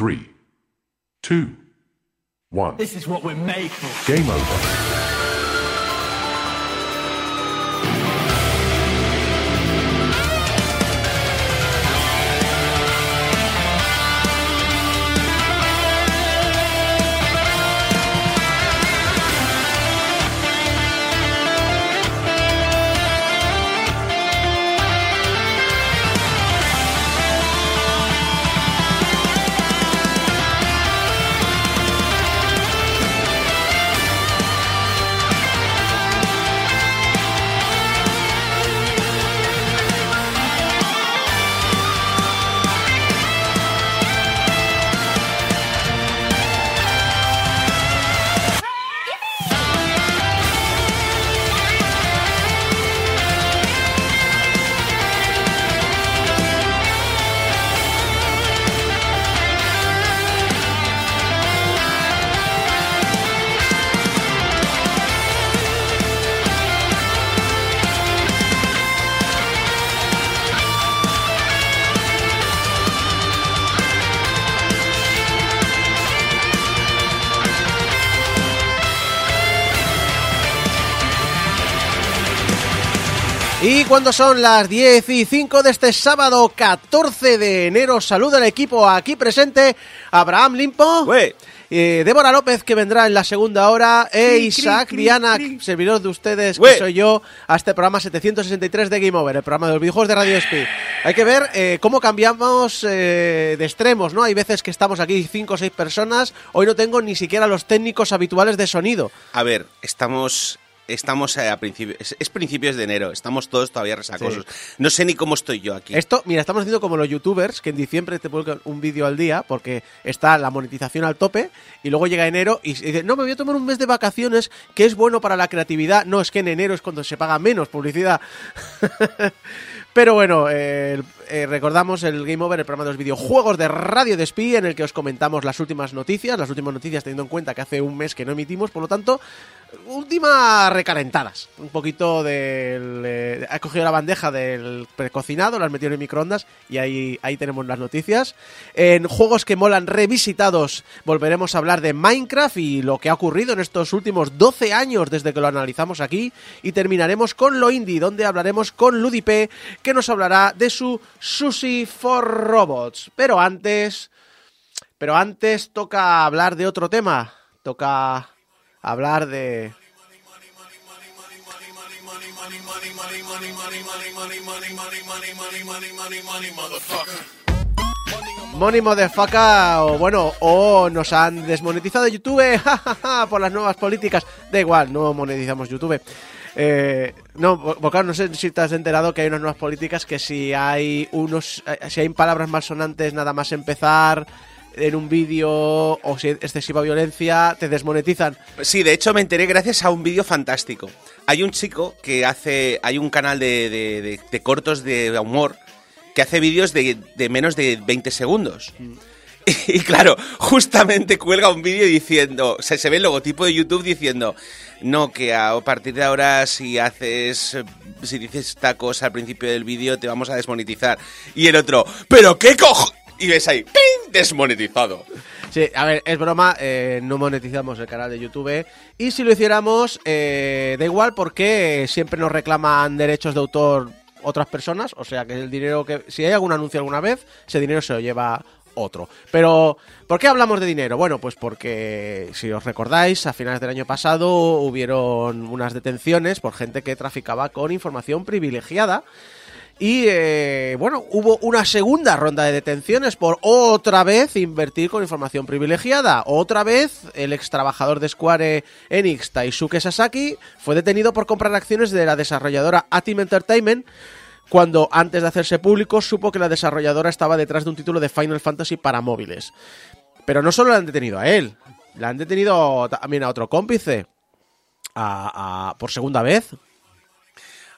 Three, two, one. This is what we're made for. Game over. Cuando son las 10 y 5 de este sábado 14 de enero, saluda al equipo aquí presente, Abraham Limpo, eh, Débora López que vendrá en la segunda hora, e Isaac Viana, servidor de ustedes, que Ué. soy yo, a este programa 763 de Game Over, el programa de los videojuegos de Radio Speed. Hay que ver eh, cómo cambiamos eh, de extremos, ¿no? Hay veces que estamos aquí 5 o 6 personas, hoy no tengo ni siquiera los técnicos habituales de sonido. A ver, estamos estamos eh, a principios es, es principios de enero, estamos todos todavía resacosos. No sé ni cómo estoy yo aquí. Esto, mira, estamos haciendo como los youtubers que en diciembre te publican un vídeo al día porque está la monetización al tope y luego llega enero y dice, no, me voy a tomar un mes de vacaciones que es bueno para la creatividad. No, es que en enero es cuando se paga menos publicidad. Pero bueno, eh, eh, recordamos el Game Over, el programa de los videojuegos de Radio Despí, en el que os comentamos las últimas noticias, las últimas noticias teniendo en cuenta que hace un mes que no emitimos, por lo tanto, últimas recalentadas. Un poquito del... Eh, cogido la bandeja del precocinado, lo has metido en el microondas y ahí, ahí tenemos las noticias. En juegos que molan revisitados volveremos a hablar de Minecraft y lo que ha ocurrido en estos últimos 12 años desde que lo analizamos aquí. Y terminaremos con lo indie, donde hablaremos con Ludipe, que nos hablará de su Sushi for Robots. Pero antes... Pero antes toca hablar de otro tema. Toca hablar de... Money Motherfucker, o bueno, o nos han desmonetizado YouTube por las nuevas políticas. Da igual, no monetizamos YouTube. Eh, no, Bocar, no sé si te has enterado que hay unas nuevas políticas que si hay unos, eh, si hay palabras malsonantes nada más empezar en un vídeo o si hay excesiva violencia, te desmonetizan. Sí, de hecho me enteré gracias a un vídeo fantástico. Hay un chico que hace, hay un canal de, de- de- de cortos de humor que hace vídeos de, de menos de 20 segundos. Y claro, justamente cuelga un vídeo diciendo, o sea, se ve el logotipo de YouTube diciendo, no, que a partir de ahora si haces, si dices esta cosa al principio del vídeo te vamos a desmonetizar. Y el otro, pero qué cojo... Y ves ahí, ¡ping! desmonetizado. Sí, a ver, es broma, eh, no monetizamos el canal de YouTube y si lo hiciéramos, eh, da igual porque siempre nos reclaman derechos de autor otras personas, o sea que el dinero que... Si hay algún anuncio alguna vez, ese dinero se lo lleva otro. Pero, ¿por qué hablamos de dinero? Bueno, pues porque, si os recordáis, a finales del año pasado hubieron unas detenciones por gente que traficaba con información privilegiada. Y eh, bueno, hubo una segunda ronda de detenciones por otra vez invertir con información privilegiada. Otra vez el ex trabajador de Square Enix, Taisuke Sasaki, fue detenido por comprar acciones de la desarrolladora Atim Entertainment cuando antes de hacerse público supo que la desarrolladora estaba detrás de un título de Final Fantasy para móviles. Pero no solo le han detenido a él, le han detenido también a otro cómplice. A, a- por segunda vez.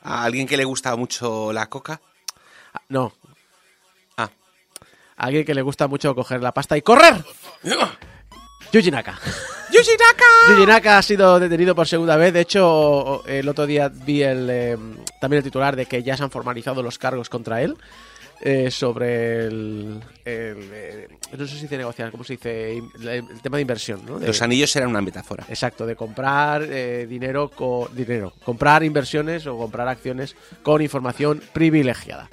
A alguien que le gusta mucho la coca. No, Ah. a alguien que le gusta mucho coger la pasta y correr. Yuji Naka. ¡Yuji Naka! Yuji Naka ha sido detenido por segunda vez. De hecho, el otro día vi el, eh, también el titular de que ya se han formalizado los cargos contra él. Eh, sobre el, el, eh, no sé si dice negociar, ¿cómo se dice? El, tema de inversión, ¿no? De- Los anillos eran una metáfora. Exacto, de comprar eh, dinero con dinero, comprar inversiones o comprar acciones con información privilegiada.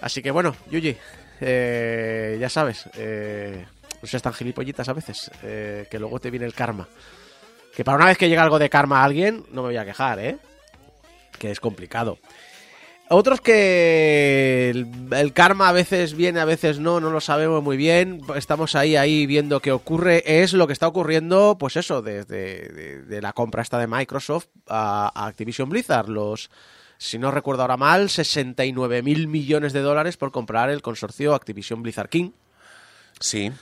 Así que bueno, Yuji, eh, ya sabes, eh, no seas tan gilipollitas a veces, eh, que luego te viene el karma. Que para una vez que llega algo de karma a alguien, no me voy a quejar, ¿eh? Que es complicado. Otros que el, el karma a veces viene, a veces no, no lo sabemos muy bien. Estamos ahí, ahí viendo qué ocurre. Es lo que está ocurriendo, pues eso, desde de, de la compra esta de Microsoft a, a Activision Blizzard. Los, si no recuerdo ahora mal, 69 mil millones de dólares por comprar el consorcio Activision Blizzard King. Sí.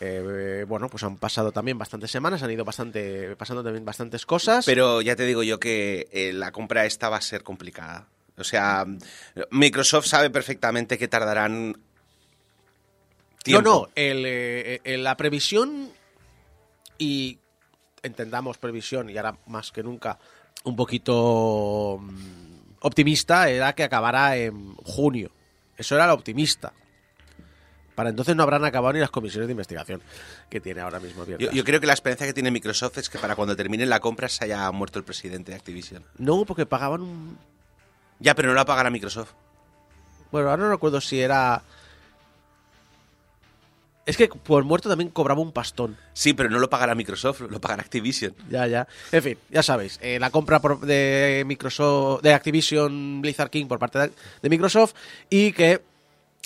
Eh, bueno, pues han pasado también bastantes semanas, han ido bastante, pasando también bastantes cosas. Pero ya te digo yo que eh, la compra esta va a ser complicada. O sea, Microsoft sabe perfectamente que tardarán tiempo. No, no, el, eh, la previsión y entendamos previsión y ahora más que nunca un poquito mm, optimista era que acabara en junio. Eso era lo optimista. Para entonces no habrán acabado ni las comisiones de investigación que tiene ahora mismo. Yo, yo creo que la esperanza que tiene Microsoft es que para cuando termine la compra se haya muerto el presidente de Activision. No, porque pagaban un... Ya, pero no la pagará Microsoft. Bueno, ahora no recuerdo si era... Es que por muerto también cobraba un pastón. Sí, pero no lo pagará Microsoft, lo pagará Activision. Ya, ya. En fin, ya sabéis, eh, la compra por- de Microsoft, de Activision Blizzard King por parte de, de Microsoft y que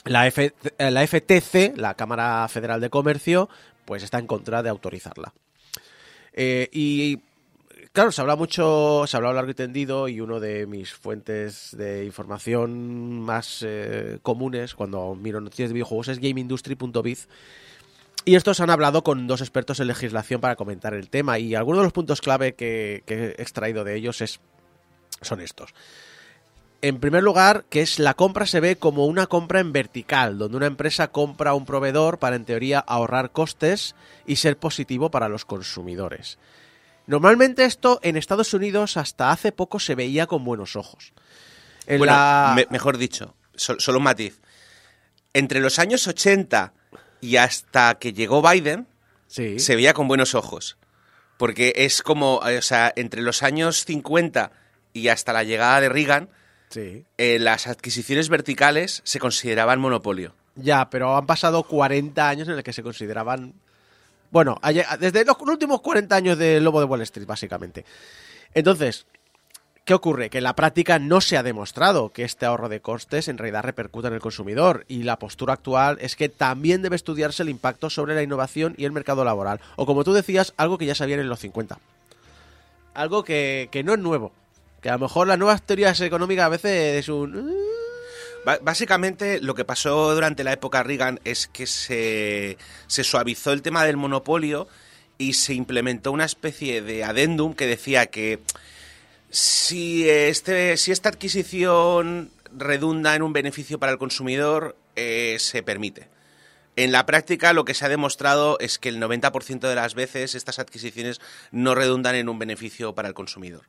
la, F- eh, la FTC, la Cámara Federal de Comercio, pues está en contra de autorizarla. Eh, y claro, se habla mucho, se ha hablado largo y tendido y uno de mis fuentes de información más eh, comunes cuando miro noticias de videojuegos es gameindustry.biz y estos han hablado con dos expertos en legislación para comentar el tema y algunos de los puntos clave que, que he extraído de ellos es, son estos. En primer lugar, que es la compra se ve como una compra en vertical, donde una empresa compra a un proveedor para en teoría ahorrar costes y ser positivo para los consumidores. Normalmente esto en Estados Unidos hasta hace poco se veía con buenos ojos. En bueno, la- me- mejor dicho, sol- solo un matiz. Entre los años 80 y hasta que llegó Biden, Sí. se veía con buenos ojos. Porque es como, eh, o sea, entre los años 50 y hasta la llegada de Reagan, sí. eh, las adquisiciones verticales se consideraban monopolio. Ya, pero han pasado 40 años en los que se consideraban. Bueno, desde los últimos 40 años del Lobo de Wall Street, básicamente. Entonces, ¿qué ocurre? Que en la práctica no se ha demostrado que este ahorro de costes en realidad repercuta en el consumidor. Y la postura actual es que también debe estudiarse el impacto sobre la innovación y el mercado laboral. O como tú decías, algo que ya sabían en los 50. Algo que, que no es nuevo. Que a lo mejor las nuevas teorías económicas a veces es un. Básicamente lo que pasó durante la época Reagan es que se, se suavizó el tema del monopolio y se implementó una especie de adendum que decía que si, este, si esta adquisición redunda en un beneficio para el consumidor, eh, se permite. En la práctica lo que se ha demostrado es que el 90% de las veces estas adquisiciones no redundan en un beneficio para el consumidor.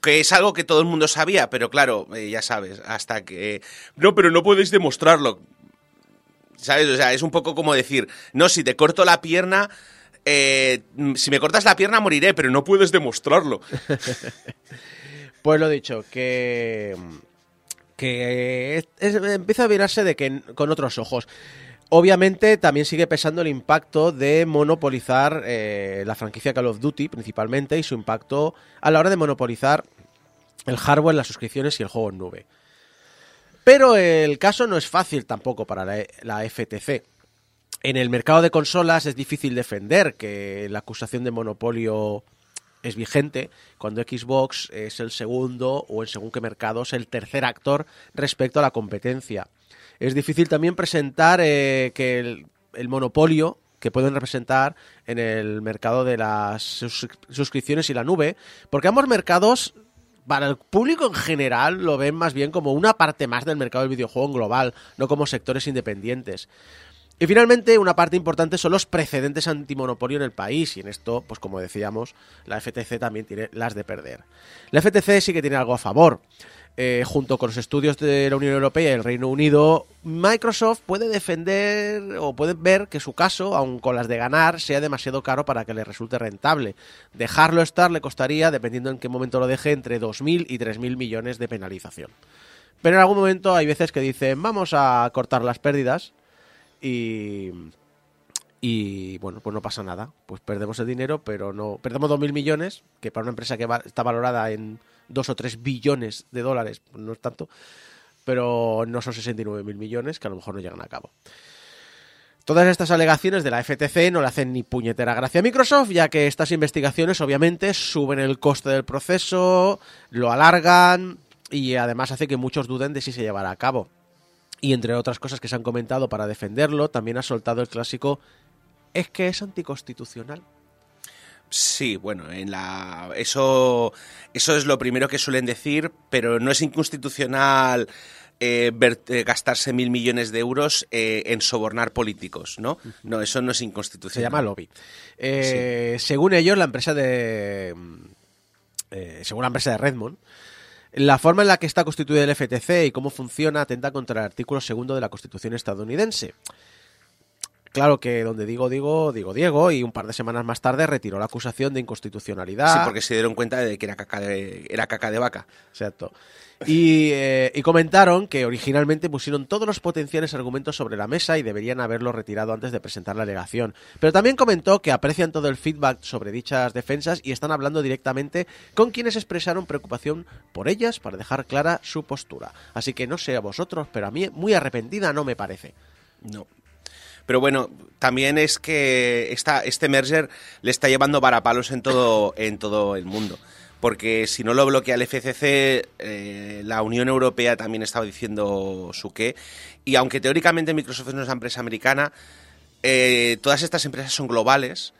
Que es algo que todo el mundo sabía, pero claro, eh, ya sabes, hasta que... No, pero no podéis demostrarlo. ¿Sabes? O sea, es un poco como decir, no, si te corto la pierna, eh, mm, si me cortas la pierna moriré, pero no puedes demostrarlo. Pues lo dicho, que. que es- es- empieza a mirarse de que con otros ojos. Obviamente también sigue pesando el impacto de monopolizar eh, la franquicia Call of Duty principalmente y su impacto a la hora de monopolizar el hardware, las suscripciones y el juego en nube. Pero el caso no es fácil tampoco para la, la FTC. En el mercado de consolas es difícil defender que la acusación de monopolio es vigente cuando Xbox es el segundo o en según qué mercados el tercer actor respecto a la competencia. Es difícil también presentar eh, que el, monopolio que pueden representar en el mercado de las sus- suscripciones y la nube, porque ambos mercados para el público en general lo ven más bien como una parte más del mercado del videojuego en global, no como sectores independientes. Y finalmente, una parte importante son los precedentes antimonopolio en el país, y en esto, pues como decíamos, la FTC también tiene las de perder. La FTC sí que tiene algo a favor. eh, junto con los estudios de la Unión Europea y el Reino Unido, Microsoft puede defender o puede ver que su caso, aun con las de ganar, sea demasiado caro para que le resulte rentable. Dejarlo estar le costaría, dependiendo en qué momento lo deje, entre 2.000 y 3.000 millones de penalización. Pero en algún momento hay veces que dicen, vamos a cortar las pérdidas y... Y bueno, pues no pasa nada. Pues perdemos el dinero, pero no. Perdemos 2.000 millones, que para una empresa que está valorada en 2 o 3 billones de dólares, pues no es tanto. Pero no son 69.000 millones que a lo mejor no llegan a cabo. Todas estas alegaciones de la FTC no le hacen ni puñetera gracia a Microsoft, ya que estas investigaciones obviamente suben el coste del proceso, lo alargan y además hace que muchos duden de si se llevará a cabo. Y entre otras cosas que se han comentado para defenderlo, también ha soltado el clásico es que es anticonstitucional. Sí, bueno, en la eso eso es lo primero que suelen decir, pero no es inconstitucional eh, ver- eh, gastarse mil millones de euros eh, en sobornar políticos, ¿no? No, eso no es Se inconstitucional. llama lobby. Según ellos, la empresa de. eh, según la empresa de Redmond, la forma en la que está constituida el FTC y cómo funciona atenta contra el artículo segundo de la Constitución estadounidense. Claro que donde digo, digo, digo Diego, y un par de semanas más tarde retiró la acusación de inconstitucionalidad. Sí, porque se dieron cuenta de que era caca de, era caca de vaca. Exacto. Y, eh, y comentaron que originalmente pusieron todos los potenciales argumentos sobre la mesa y deberían haberlo retirado antes de presentar la alegación. Pero también comentó que aprecian todo el feedback sobre dichas defensas y están hablando directamente con quienes expresaron preocupación por ellas para dejar clara su postura. Así que no sé a vosotros, pero a mí muy arrepentida no me parece. No. Pero bueno, también es que esta, este merger le está llevando varapalos en todo, en todo el mundo. Porque si no lo bloquea el FCC, eh, la Unión Europea también estaba diciendo su qué. Y aunque teóricamente Microsoft es una empresa americana, eh, todas estas empresas son globales.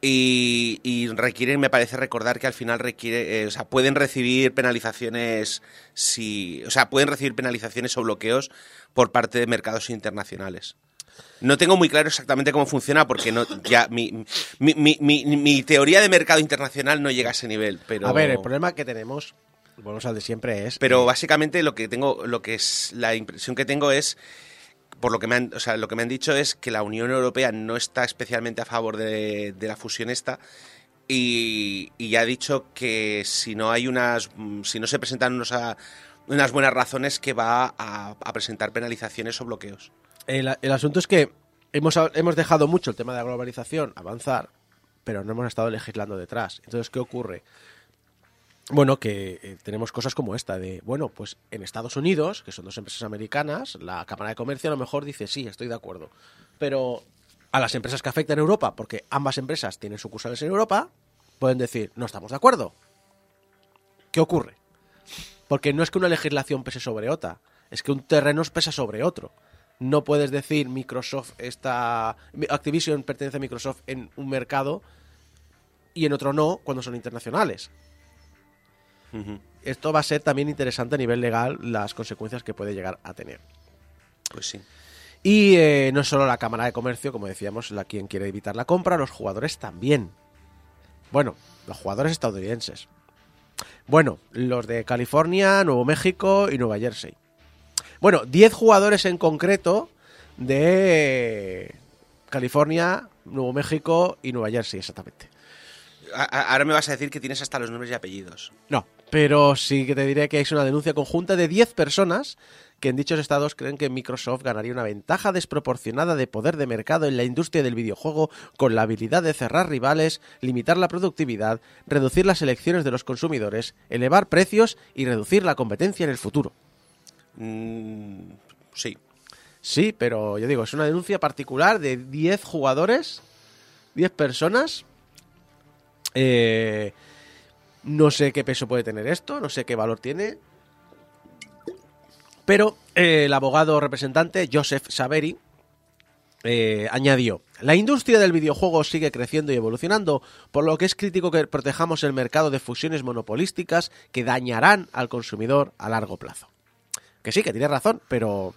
Y, requieren, me parece recordar que al final eh, o sea, pueden recibir penalizaciones si, o sea, pueden recibir penalizaciones o bloqueos por parte de mercados internacionales. No tengo muy claro exactamente cómo funciona porque no ya mi, mi, mi, mi- mi teoría de mercado internacional no llega a ese nivel, pero A ver, el problema que tenemos, volvemos al de siempre, es... pero básicamente lo que tengo lo que es la impresión que tengo es por lo que me han, o sea, lo que me han dicho es que la Unión Europea no está especialmente a favor de, de la fusión esta y, y ya ha dicho que si no hay unas si no se presentan unos a- unas buenas razones que va a, a presentar penalizaciones o bloqueos. El, el asunto es que hemos, hemos dejado mucho el tema de la globalización avanzar, pero no hemos estado legislando detrás. Entonces, ¿qué ocurre? Bueno, que eh, tenemos cosas como esta de, bueno, pues en Estados Unidos, que son dos empresas americanas, la Cámara de Comercio a lo mejor dice, sí, estoy de acuerdo. Pero a las empresas que afectan a Europa, porque ambas empresas tienen sucursales en Europa, pueden decir, no estamos de acuerdo. ¿Qué ocurre? Porque no es que una legislación pese sobre otra, es que un terreno pesa sobre otro. No puedes decir Microsoft está. Activision pertenece a Microsoft en un mercado y en otro no, cuando son internacionales. Esto va a ser también interesante a nivel legal, las consecuencias que puede llegar a tener. Pues sí. Y eh, no solo la Cámara de Comercio, como decíamos, la quien quiere evitar la compra, los jugadores también. Bueno, los jugadores estadounidenses. Bueno, los de California, Nuevo México y Nueva Jersey. Bueno, 10 jugadores en concreto de California, Nuevo México y Nueva Jersey, exactamente. A- ahora me vas a decir que tienes hasta los nombres y apellidos. No, pero sí que te diré que es una denuncia conjunta de 10 personas que en dichos estados creen que Microsoft ganaría una ventaja desproporcionada de poder de mercado en la industria del videojuego con la habilidad de cerrar rivales, limitar la productividad, reducir las elecciones de los consumidores, elevar precios y reducir la competencia en el futuro. Mm, sí. Sí, pero yo digo, es una denuncia particular de 10 jugadores, 10 personas. Eh, no sé qué peso puede tener esto, no sé qué valor tiene. Pero eh, el abogado representante, Joseph Saveri, eh, añadió, la industria del videojuego sigue creciendo y evolucionando, por lo que es crítico que protejamos el mercado de fusiones monopolísticas que dañarán al consumidor a largo plazo. Que sí, que tiene razón, pero...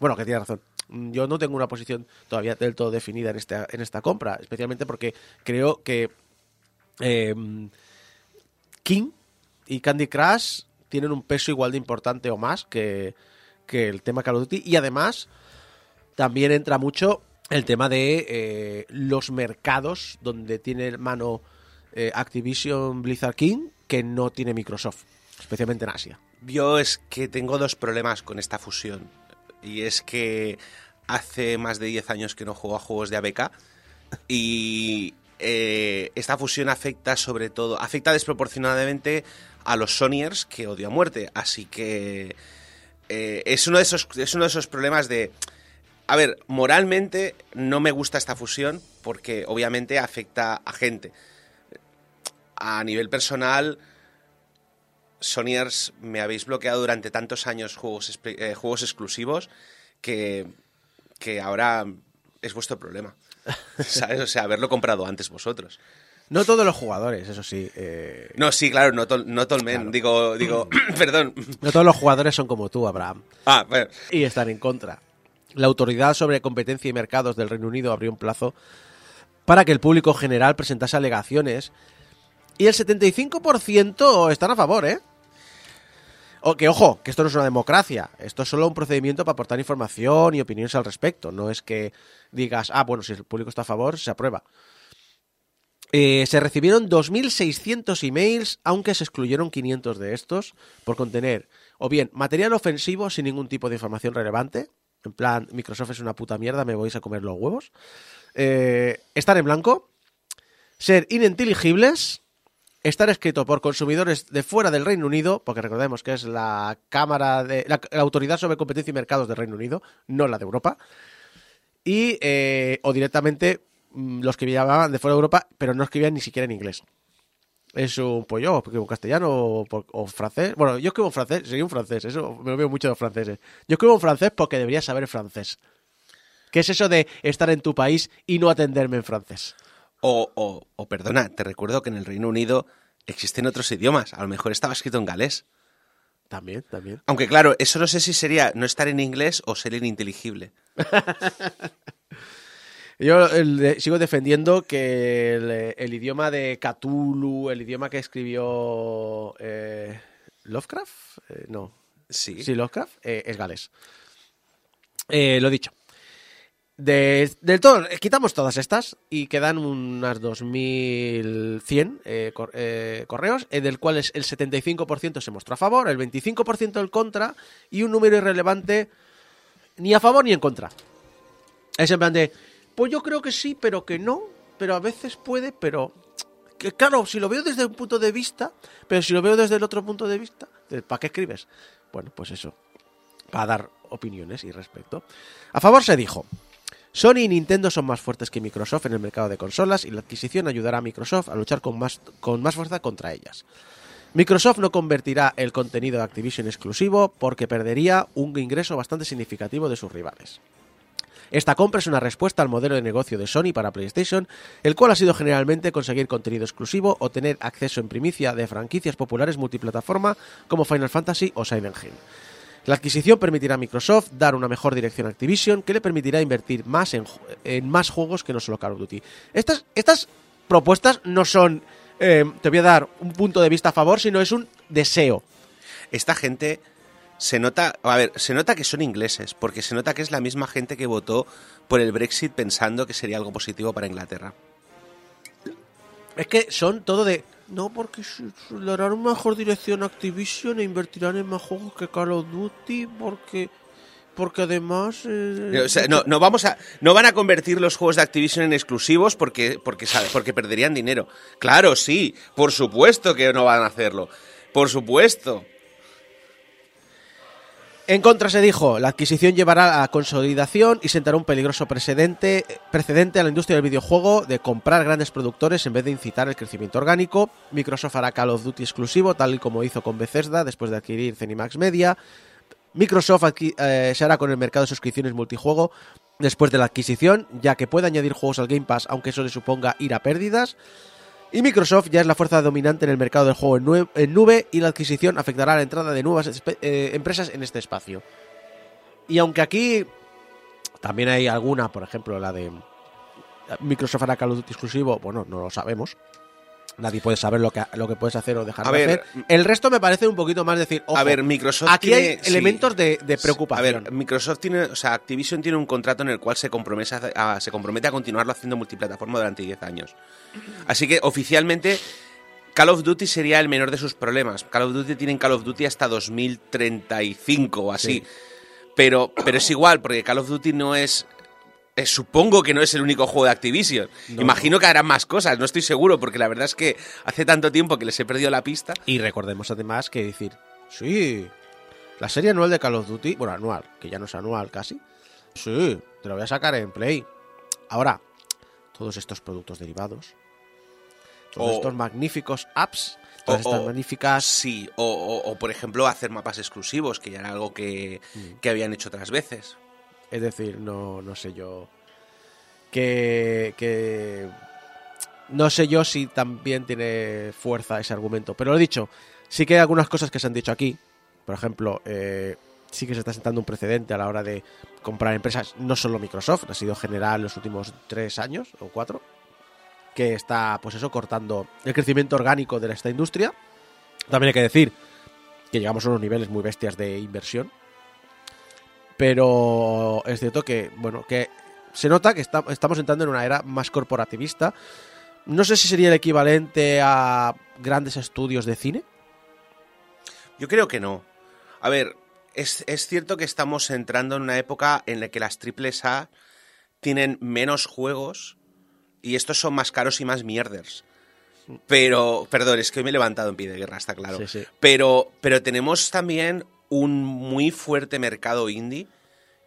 Bueno, que tiene razón. Mm, Yo no tengo una posición todavía del todo definida en esta, en esta compra, especialmente porque creo que eh, King y Candy Crush tienen un peso igual de importante o más que, que el tema Call of Duty. Y además, también entra mucho el tema de eh, los mercados donde tiene mano eh, Activision Blizzard King que no tiene Microsoft, especialmente en Asia. Yo es que tengo dos problemas con esta fusión. Y es que hace más de 10 años que no juego a juegos de ABK. Y eh, esta fusión afecta sobre todo, afecta desproporcionadamente a los Sonyers que odio a muerte. Así que eh, es, uno de esos, es uno de esos problemas de... A ver, moralmente no me gusta esta fusión porque obviamente afecta a gente. A nivel personal, Sonyers me habéis bloqueado durante tantos años juegos, eh, juegos exclusivos que, que ahora es vuestro problema. ¿Sabes? O sea, haberlo comprado antes vosotros. No todos los jugadores, eso sí. eh, No, sí, claro, no, tol, no tolmen. Digo, digo, perdón. no todos los jugadores son como tú, Abraham. Ah, bueno. y están en contra. La Autoridad sobre Competencia y Mercados del Reino Unido abrió un plazo para que el público general presentase alegaciones y el 75% están a favor, ¿eh? O que ojo, que esto no es una democracia, esto es solo un procedimiento para aportar información y opiniones al respecto, no es que digas, ah, bueno, si el público está a favor, se aprueba. Eh, se recibieron 2.600 emails, aunque se excluyeron 500 de estos por contener o bien material ofensivo sin ningún tipo de información relevante, en plan, Microsoft es una puta mierda, me vais a comer los huevos, eh, estar en blanco, ser ininteligibles, estar escrito por consumidores de fuera del Reino Unido, porque recordemos que es la Cámara de la, Autoridad sobre Competencia y Mercados del Reino Unido, no la de Europa, y eh, o directamente mm, los que llamaban de fuera de Europa, pero no escribían ni siquiera en inglés. Es un pollo, porque un castellano o, francés. Bueno, yo escribo en francés, sería un francés, eso me lo veo mucho de los franceses. Yo escribo en francés porque debería saber francés. ¿Qué es eso de estar en tu país y no atenderme en francés? O, o, o, perdona, te recuerdo que en el Reino Unido existen otros idiomas. A lo mejor estaba escrito en galés. También, también. Aunque claro, eso no sé si sería no estar en inglés o ser ininteligible. Yo el sigo defendiendo que el, el idioma de Cthulhu, el idioma que escribió eh, Lovecraft, eh, no, Sí. sí, Lovecraft, eh, es galés. Lo dicho. De- del todo, eh, quitamos todas estas y quedan unas 2.100 eh, cor- eh, correos, eh, del cual es el 75% se mostró a favor, el 25% el contra y un número irrelevante ni a favor ni en contra. Es en plan de, pues yo creo que sí, pero que no, pero a veces puede, pero... Que claro, si lo veo desde un punto de vista, pero si lo veo desde el otro punto de vista, ¿para qué escribes? Bueno, pues eso, para dar opiniones y respecto. A favor se dijo, Sony y Nintendo son más fuertes que Microsoft en el mercado de consolas y la adquisición ayudará a Microsoft a luchar con más, con más fuerza contra ellas. Microsoft no convertirá el contenido de Activision exclusivo porque perdería un ingreso bastante significativo de sus rivales. Esta compra es una respuesta al modelo de negocio de Sony para PlayStation, el cual ha sido generalmente conseguir contenido exclusivo o tener acceso en primicia de franquicias populares multiplataforma como Final Fantasy o Silent Hill. La adquisición permitirá a Microsoft dar una mejor dirección a Activision que le permitirá invertir más en, en más juegos que no solo Call of Duty. Estas, estas propuestas no son, eh, te voy a dar un punto de vista a favor, sino es un deseo. Esta gente se nota, a ver, se nota que son ingleses, porque se nota que es la misma gente que votó por el Brexit pensando que sería algo positivo para Inglaterra. Es que son todo de. No, porque le darán mejor dirección a Activision e invertirán en más juegos que Call of Duty, porque. Porque además. eh, sea, no, no vamos a, no van a convertir los juegos de Activision en exclusivos porque, porque, porque perderían dinero. Claro, sí, por supuesto que no van a hacerlo. Por supuesto. En contra se dijo, la adquisición llevará a consolidación y sentará un peligroso precedente, precedente a la industria del videojuego de comprar grandes productores en vez de incitar el crecimiento orgánico. Microsoft hará Call of Duty exclusivo, tal y como hizo con Bethesda después de adquirir Zenimax Media. Microsoft eh, se hará con el mercado de suscripciones multijuego después de la adquisición, ya que puede añadir juegos al Game Pass, aunque eso le suponga ir a pérdidas. Y Microsoft ya es la fuerza dominante en el mercado del juego en, nube y la adquisición afectará a la entrada de nuevas eh, empresas en este espacio. Y aunque aquí también hay alguna, por ejemplo, la de Microsoft hará Call of exclusivo, bueno, no lo sabemos. Nadie puede saber lo que, lo que puedes hacer o dejar A de ver, hacer. El resto me parece un poquito más decir, ojo, a ver, Microsoft aquí tiene- hay sí. elementos de, de A preocupación. ver, Microsoft tiene, o sea, Activision tiene un contrato en el cual se compromete a, a- se compromete a continuarlo haciendo multiplataforma durante 10 años. Así que oficialmente Call of Duty sería el menor de sus problemas. Call of Duty tienen Call of Duty hasta 2035 o así. Sí. Pero, pero es igual, porque Call of Duty no es. Eh, supongo que no es el único juego de Activision. No, Imagino que harán más cosas, no estoy seguro, porque la verdad es que hace tanto tiempo que les he perdido la pista. Y recordemos además que decir, sí, la serie anual de Call of Duty, bueno, anual, que ya no es anual casi, sí, te lo voy a sacar en Play. Ahora, todos estos productos derivados, todos estos magníficos apps, todas o- estas o- magníficas... Sí, o, por ejemplo hacer mapas exclusivos, que ya era algo que, Mm. que habían hecho otras veces. Es decir, no, no sé yo. Que. No sé yo si también tiene fuerza ese argumento. Pero lo he dicho, sí que hay algunas cosas que se han dicho aquí. Por ejemplo, eh, sí que se está sentando un precedente a la hora de comprar empresas. No solo Microsoft, ha sido general los últimos tres años o cuatro. Que está, pues eso, cortando el crecimiento orgánico de esta industria. También hay que decir que llegamos a unos niveles muy bestias de inversión. Pero es cierto que, bueno, que se nota que está- estamos entrando en una era más corporativista. No sé si sería el equivalente a grandes estudios de cine. Yo creo que no. A ver, es, es cierto que estamos entrando en una época en la que las triples A tienen menos juegos y estos son más caros y más mierders. Pero, perdón, es que hoy me he levantado en pie de guerra, está claro. Sí, sí. Pero, pero tenemos también un muy fuerte mercado indie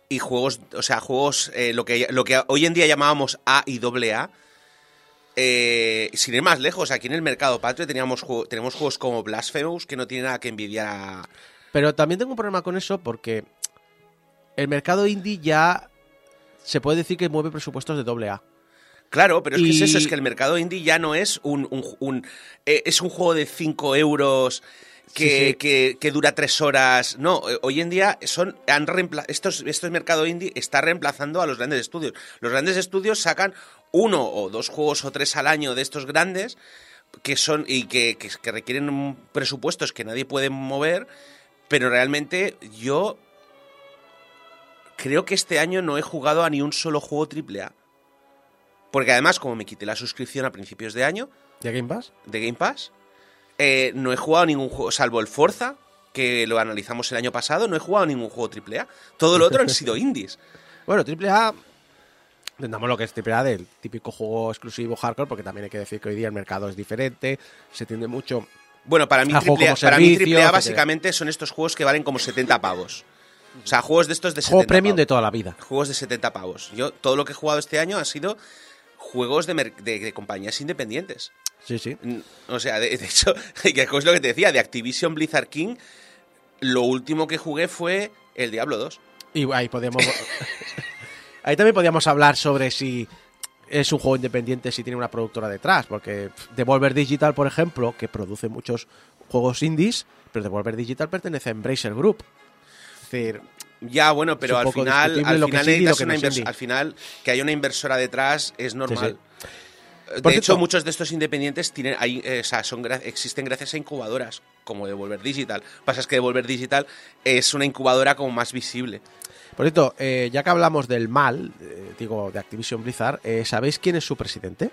y juegos, o sea, juegos, eh, lo, que, lo que hoy en día llamábamos A y doble A. Eh, sin ir más lejos, aquí en el mercado patrio teníamos tenemos juegos como Blasphemous que no tiene nada que envidiar a, Pero también tengo un problema con eso porque el mercado indie ya se puede decir que mueve presupuestos de doble A. Claro, pero es que es eso, es que el mercado indie ya no es un, un- un- eh, es un juego de 5 euros que, Sí, sí. Que, que dura 3 horas. No, eh, hoy en día son han estos, estos mercado indie está reemplazando a los grandes estudios. Los grandes estudios sacan uno o dos juegos o tres al año de estos grandes que son y que, que- que requieren presupuestos que nadie puede mover, pero realmente yo creo que este año no he jugado a ni un solo juego AAA. Porque además, como me quité la suscripción a principios de año ¿De Game Pass? de Game Pass, eh, no he jugado ningún juego, salvo el Forza, que lo analizamos el año pasado, no he jugado ningún juego AAA. Todo lo otro han sido indies. Bueno, AAA, entendamos lo que es AAA del típico juego exclusivo hardcore, porque también hay que decir que hoy día el mercado es diferente, se tiende mucho Bueno, para mí, A juego AAA, como para mí AAA básicamente son estos juegos que valen como 70 pavos. O sea, juegos de estos de 70 juego premium pavos. de toda la vida. Juegos de 70 pavos. Yo, todo lo que he jugado este año han sido juegos de, de- de compañías independientes. Sí, sí. O sea, de, de hecho, que es lo que te decía, de Activision Blizzard King, lo último que jugué fue el Diablo 2. Y ahí podíamos. ahí también podíamos hablar sobre si es un juego independiente, si tiene una productora detrás. Porque Devolver Digital, por ejemplo, que produce muchos juegos indies, pero Devolver Digital pertenece a Embracer Group. Es decir, Ya, bueno, pero al final, al final, necesitas que no al final haya una inversora detrás es normal. De Por hecho, cierto- muchos de estos independientes tienen, hay, eh, o sea, son, existen gracias a incubadoras, como Devolver Digital. Pasa es que Devolver Digital es una incubadora como más visible. por cierto, eh, ya que hablamos del mal, eh, digo, de Activision Blizzard, eh, ¿sabéis quién es su presidente?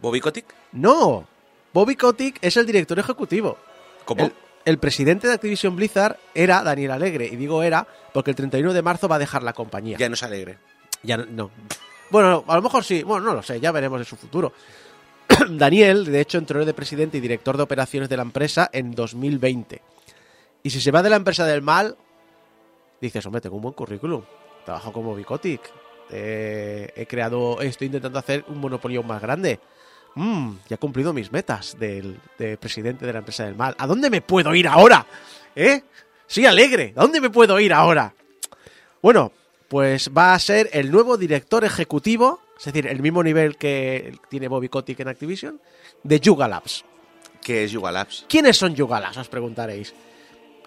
¿Bobby Kotick? No, Bobby Kotick es el director ejecutivo. ¿Cómo? El, el presidente de Activision Blizzard era Daniel Alegre, y digo era porque el 31 de marzo va a dejar la compañía. Ya nos alegre. Ya no, no. Bueno, a lo mejor sí, bueno, no lo sé, ya veremos en su futuro. Daniel, de hecho, entró de presidente y director de operaciones de la empresa en 2020. Y si se va de la empresa del mal, dices, hombre, tengo un buen currículum. Trabajo como Bicotic. Eh, he creado, estoy intentando hacer un monopolio más grande. Mm, ya he cumplido mis metas del, de presidente de la empresa del mal. ¿A dónde me puedo ir ahora? ¿Eh? Soy alegre. ¿A dónde me puedo ir ahora? Bueno, pues va a ser el nuevo director ejecutivo, es decir, el mismo nivel que tiene Bobby Kotick en Activision, de Yuga Labs. Que es Yuga Labs. ¿Quiénes son Yuga Labs? Os preguntaréis.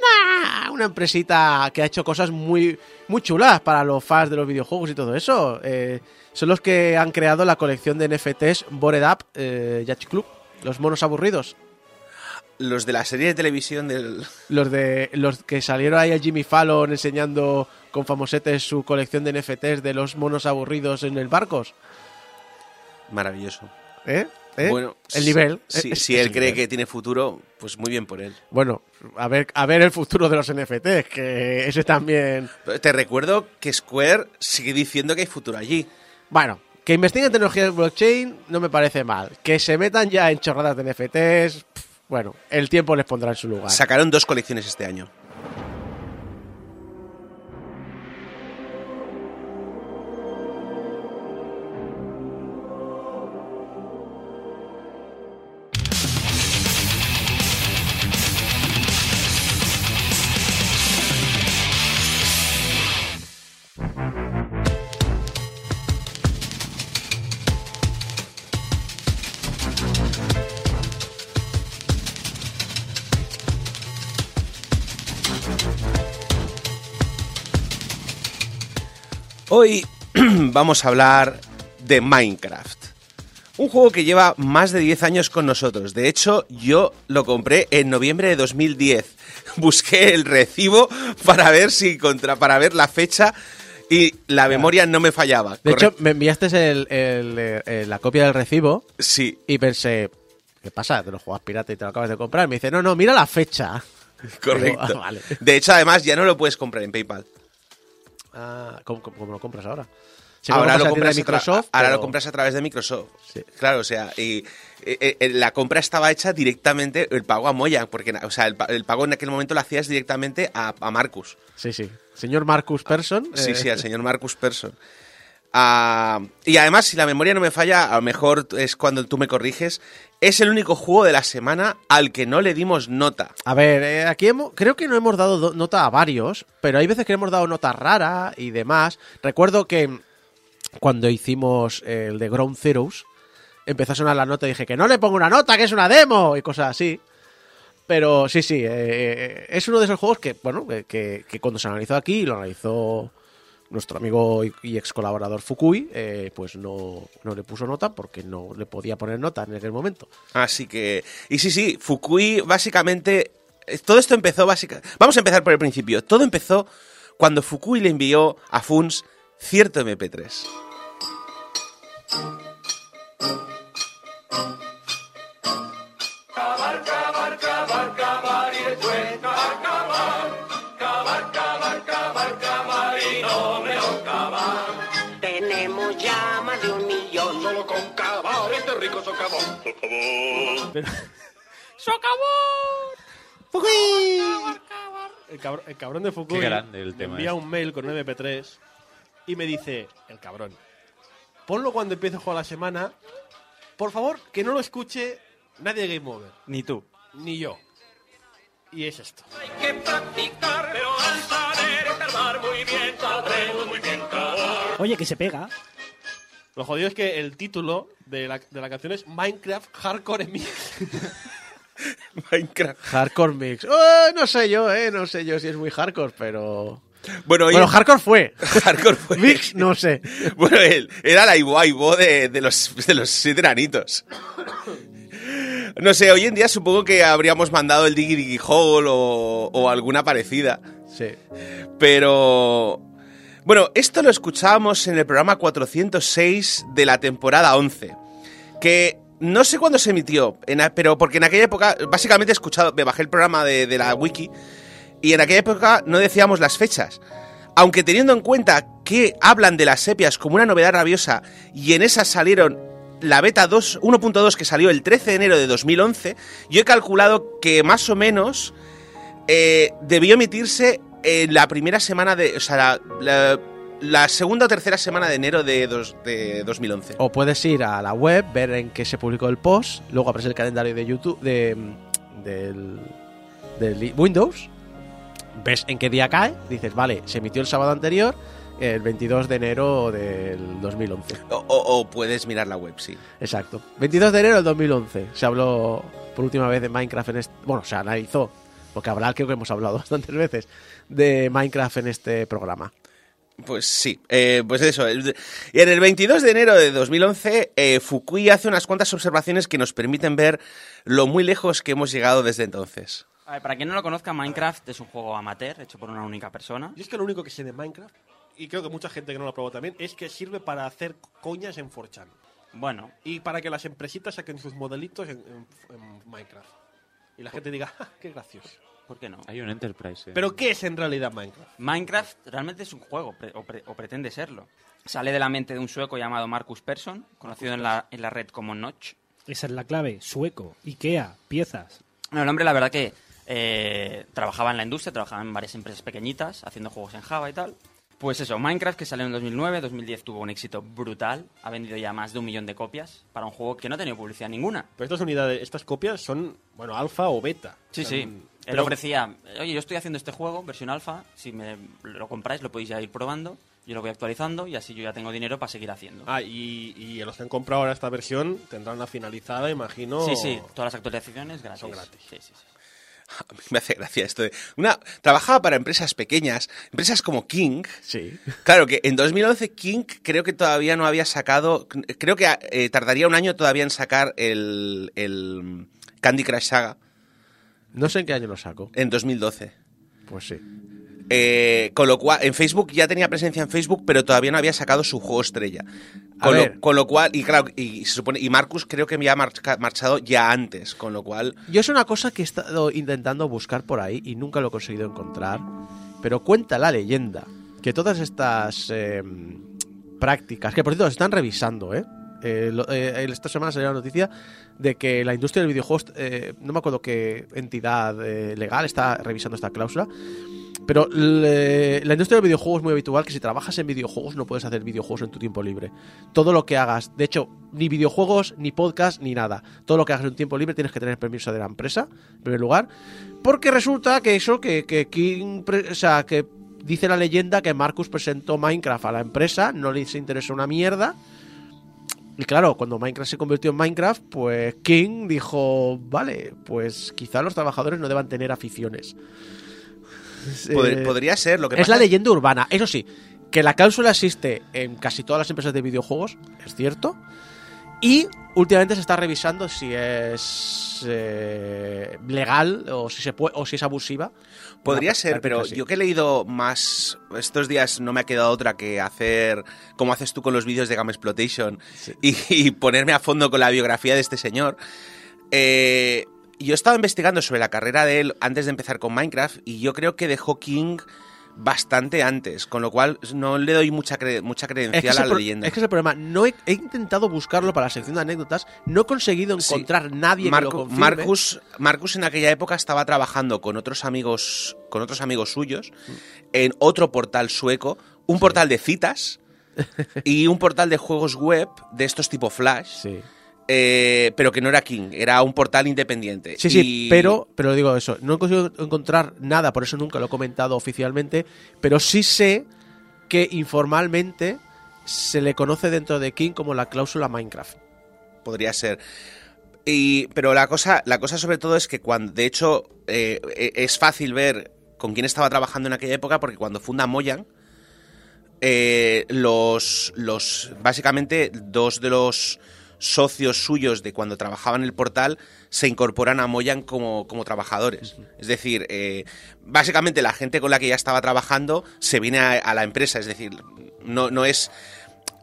Ah, una empresita que ha hecho cosas muy, muy chulas para los fans de los videojuegos y todo eso. Eh, son los que han creado la colección de NFTs Bored Up eh, Yacht Club. Los monos aburridos. Los de la serie de televisión del... Los de los que salieron ahí a Jimmy Fallon enseñando con famosetes su colección de NFTs de los monos aburridos en el barcos. Maravilloso. ¿Eh? ¿Eh? Bueno, el nivel. Si, eh, si él cree nivel. que tiene futuro, pues muy bien por él. Bueno, a ver, a ver el futuro de los NFTs, que ese también. Te recuerdo que Square sigue diciendo que hay futuro allí. Bueno, que investiguen tecnología de blockchain no me parece mal. Que se metan ya en chorradas de NFTs, bueno, el tiempo les pondrá en su lugar. Sacaron dos colecciones este año. Hoy vamos a hablar de Minecraft. Un juego que lleva más de 10 años con nosotros. De hecho, yo lo compré en noviembre de 2010. Busqué el recibo para ver si contra para ver la fecha y la memoria no me fallaba. De hecho, Correcto. me enviaste el- el- eh, la copia del recibo sí, y pensé, ¿qué pasa? Te lo juegas pirata y te lo acabas de comprar. Me dice, no, no, mira la fecha. correcto. Digo, ah, vale. De hecho, además ya no lo puedes comprar en PayPal. Ah, ¿cómo, cómo- cómo lo compras ahora? Que Ahora lo, compras de a tra- Microsoft. ahora pero- lo compras a través de Microsoft. Sí. Claro, o sea, y, eh, eh, la compra estaba hecha directamente, el pago a Moya, porque o sea, el, el pago en aquel momento lo hacías directamente a, a Marcus. Sí, sí. Señor Marcus Persson. Sí, eh, sí, al señor Marcus Persson. Ah, y además, si la memoria no me falla, a lo mejor es cuando tú me corriges, es el único juego de la semana al que no le dimos nota. A ver, eh, aquí hemos- creo que no hemos dado do- nota a varios, pero hay veces que hemos dado nota rara y demás. Recuerdo que cuando hicimos el de Ground Zeroes, empezó a sonar la nota y dije que no le pongo una nota, que es una demo y cosas así. Pero sí, sí, eh, es uno de esos juegos que, bueno, que cuando se analizó aquí, lo analizó nuestro amigo y, ex colaborador Fukui, eh, pues no, no le puso nota porque no le podía poner nota en aquel momento. Así que. Y sí, sí, Fukui básicamente. eh, Todo esto empezó básicamente. Vamos a empezar por el principio. Todo empezó cuando Fukui le envió a Funs cierto MP3. Cavar este rico socavón. El cabrón, el cabrón de Fukui Qué grande el me tema envía este. un mail con un MP3 y me dice, el cabrón, ponlo cuando empiece el juego a la semana. Por favor, que no lo escuche nadie de Game Over, Ni tú. ni yo. Y es esto. Hay que practicar, pero al saber muy bien, muy bien. Oye, que se pega. Lo jodido es que el título de la, de la canción es Minecraft Hardcore Mix. Minecraft. Hardcore Mix. Eh, no sé yo, eh, no sé yo si es muy hardcore, pero... Bueno, hoy Bueno, hardcore fue. Hardcore fue. Mix, no sé. Bueno, él era la Ibo de, de los, de los siete enanitos. No sé, hoy en día supongo que habríamos mandado el Diggy Diggy Hole o, o alguna parecida. Sí. Pero. Bueno, esto lo escuchábamos en el programa 406 de la temporada 11. Que no sé cuándo se emitió, pero porque en aquella época, básicamente he escuchado, me bajé el programa de, la wiki y en aquella época no decíamos las fechas. Aunque teniendo en cuenta que hablan de las sepias como una novedad rabiosa y en esas salieron la beta 2 1.2 que salió el 13 de enero de 2011, yo he calculado que más o menos eh, debió emitirse en la primera semana de. O sea, la, la- la segunda o tercera semana de enero de, dos- de 2011. O puedes ir a la web, ver en qué se publicó el post, luego abres el calendario de YouTube, de, del, del Windows, ves en qué día cae, dices, vale, se emitió el sábado anterior, el 22 de enero del 2011. O, o- o puedes mirar la web, sí. Exacto. 22 de enero del 2011. Se habló por última vez de Minecraft en este... Bueno, se analizó, porque hablar creo que hemos hablado bastantes veces de Minecraft en este programa. Pues sí, eh, pues eso. Y en el 22 de enero de 2011, eh, Fukui hace unas cuantas observaciones que nos permiten ver lo muy lejos que hemos llegado desde entonces. A ver, para quien no lo conozca, Minecraft es un juego amateur hecho por una única persona. Yo es que lo único que sé de Minecraft, y creo que mucha gente que no lo probó también, es que sirve para hacer coñas en 4chan. Bueno, Y para que las empresitas saquen sus modelitos en, en- en Minecraft. Y la gente diga, "Ja, qué gracioso. ¿por qué no? Hay un Enterprise. eh. Pero ¿qué es en realidad Minecraft? Minecraft realmente es un juego, pre- o, pre- o pretende serlo. Sale de la mente de un sueco llamado Marcus Persson, conocido en la, en la red como Notch. Esa es la clave. Sueco, Ikea, piezas. Bueno, el hombre, la verdad que eh, trabajaba en la industria, trabajaba en varias empresas pequeñitas, haciendo juegos en Java y tal. Pues eso, Minecraft, que salió en 2009, 2010 tuvo un éxito brutal, ha vendido ya más de un millón de copias para un juego que no ha tenido publicidad ninguna. Pero estas unidades, estas copias son, bueno, alfa o beta. Sí, O sea, sí. mm, Él ofrecía, oye, yo estoy haciendo este juego, versión alfa, si me lo compráis lo podéis ya ir probando, yo lo voy actualizando y así yo ya tengo dinero para seguir haciendo. Ah, y, y los que han comprado ahora esta versión tendrán la finalizada, imagino. Sí, sí, todas las actualizaciones gratis. Son gratis. Sí, sí, sí. A mí me hace gracia esto. de- Una, trabajaba para empresas pequeñas, empresas como King. Sí. Claro que en 2011 King creo que todavía no había sacado, creo que eh, tardaría un año todavía en sacar el, el Candy Crush Saga No sé en qué año lo saco. en 2012. Pues sí. Eh, con lo cual, en Facebook ya tenía presencia en Facebook, pero todavía no había sacado su juego estrella. Con, lo, con lo cual, y claro, y, se supone, y Marcus creo que me marca- marchado ya antes, con lo cual, Yo es una cosa que he estado intentando buscar por ahí y nunca lo he conseguido encontrar. Pero cuenta la leyenda que todas estas eh, prácticas, que por cierto se están revisando, ¿eh? Eh, eh, esta semana salió la noticia de que la industria del videojuego, eh, no me acuerdo qué entidad eh, legal está revisando esta cláusula, pero la industria del videojuego es muy habitual que si trabajas en videojuegos no puedes hacer videojuegos en tu tiempo libre. Todo lo que hagas, de hecho, ni videojuegos, ni podcast, ni nada. Todo lo que hagas en tu tiempo libre tienes que tener permiso de la empresa, en primer lugar. Porque resulta que eso, que, que King, o sea, que dice la leyenda que Marcus presentó Minecraft a la empresa, no les interesó una mierda. Y claro, cuando Minecraft se convirtió en Minecraft, pues King dijo, vale, pues quizá los trabajadores no deban tener aficiones. Pod- Eh, podría ser lo que es pasa la leyenda urbana. Eso sí, que la cláusula existe en casi todas las empresas de videojuegos, es cierto. Y últimamente se está revisando si es eh, legal o si se puede o si es abusiva. Podría ser, pero así. yo que he leído más estos días no me ha quedado otra que hacer como haces tú con los vídeos de Game Exploitation y, y ponerme a fondo con la biografía de este señor. Eh, yo he estado investigando sobre la carrera de él antes de empezar con Minecraft y yo creo que dejó King bastante antes, con lo cual no le doy mucha, cre- mucha Es que, credencial a la leyenda. es que ese problema. No he, he intentado buscarlo para la sección de anécdotas. No he conseguido Sí. encontrar nadie que lo confirme. Marcus, Marcus en aquella época estaba trabajando con otros amigos, con otros amigos suyos en otro portal sueco, un portal de citas y un portal de juegos web de estos tipo Flash, Sí. Eh, pero que no era King, era un portal independiente. Sí, sí, pero, pero digo eso, no he conseguido encontrar nada, por eso nunca lo he comentado oficialmente, pero sí sé que informalmente se le conoce dentro de King como la cláusula Minecraft. podría ser. Y, pero la cosa, la cosa sobre todo es que cuando, de hecho, eh, eh, es fácil ver con quién estaba trabajando en aquella época, porque cuando funda Mojang, eh, los, los, básicamente, dos de los socios suyos de cuando trabajaban en el portal se incorporan a Mojang como, como trabajadores. Es decir, eh, básicamente la gente con la que ya estaba trabajando se viene a, a la empresa. Es decir, no, no es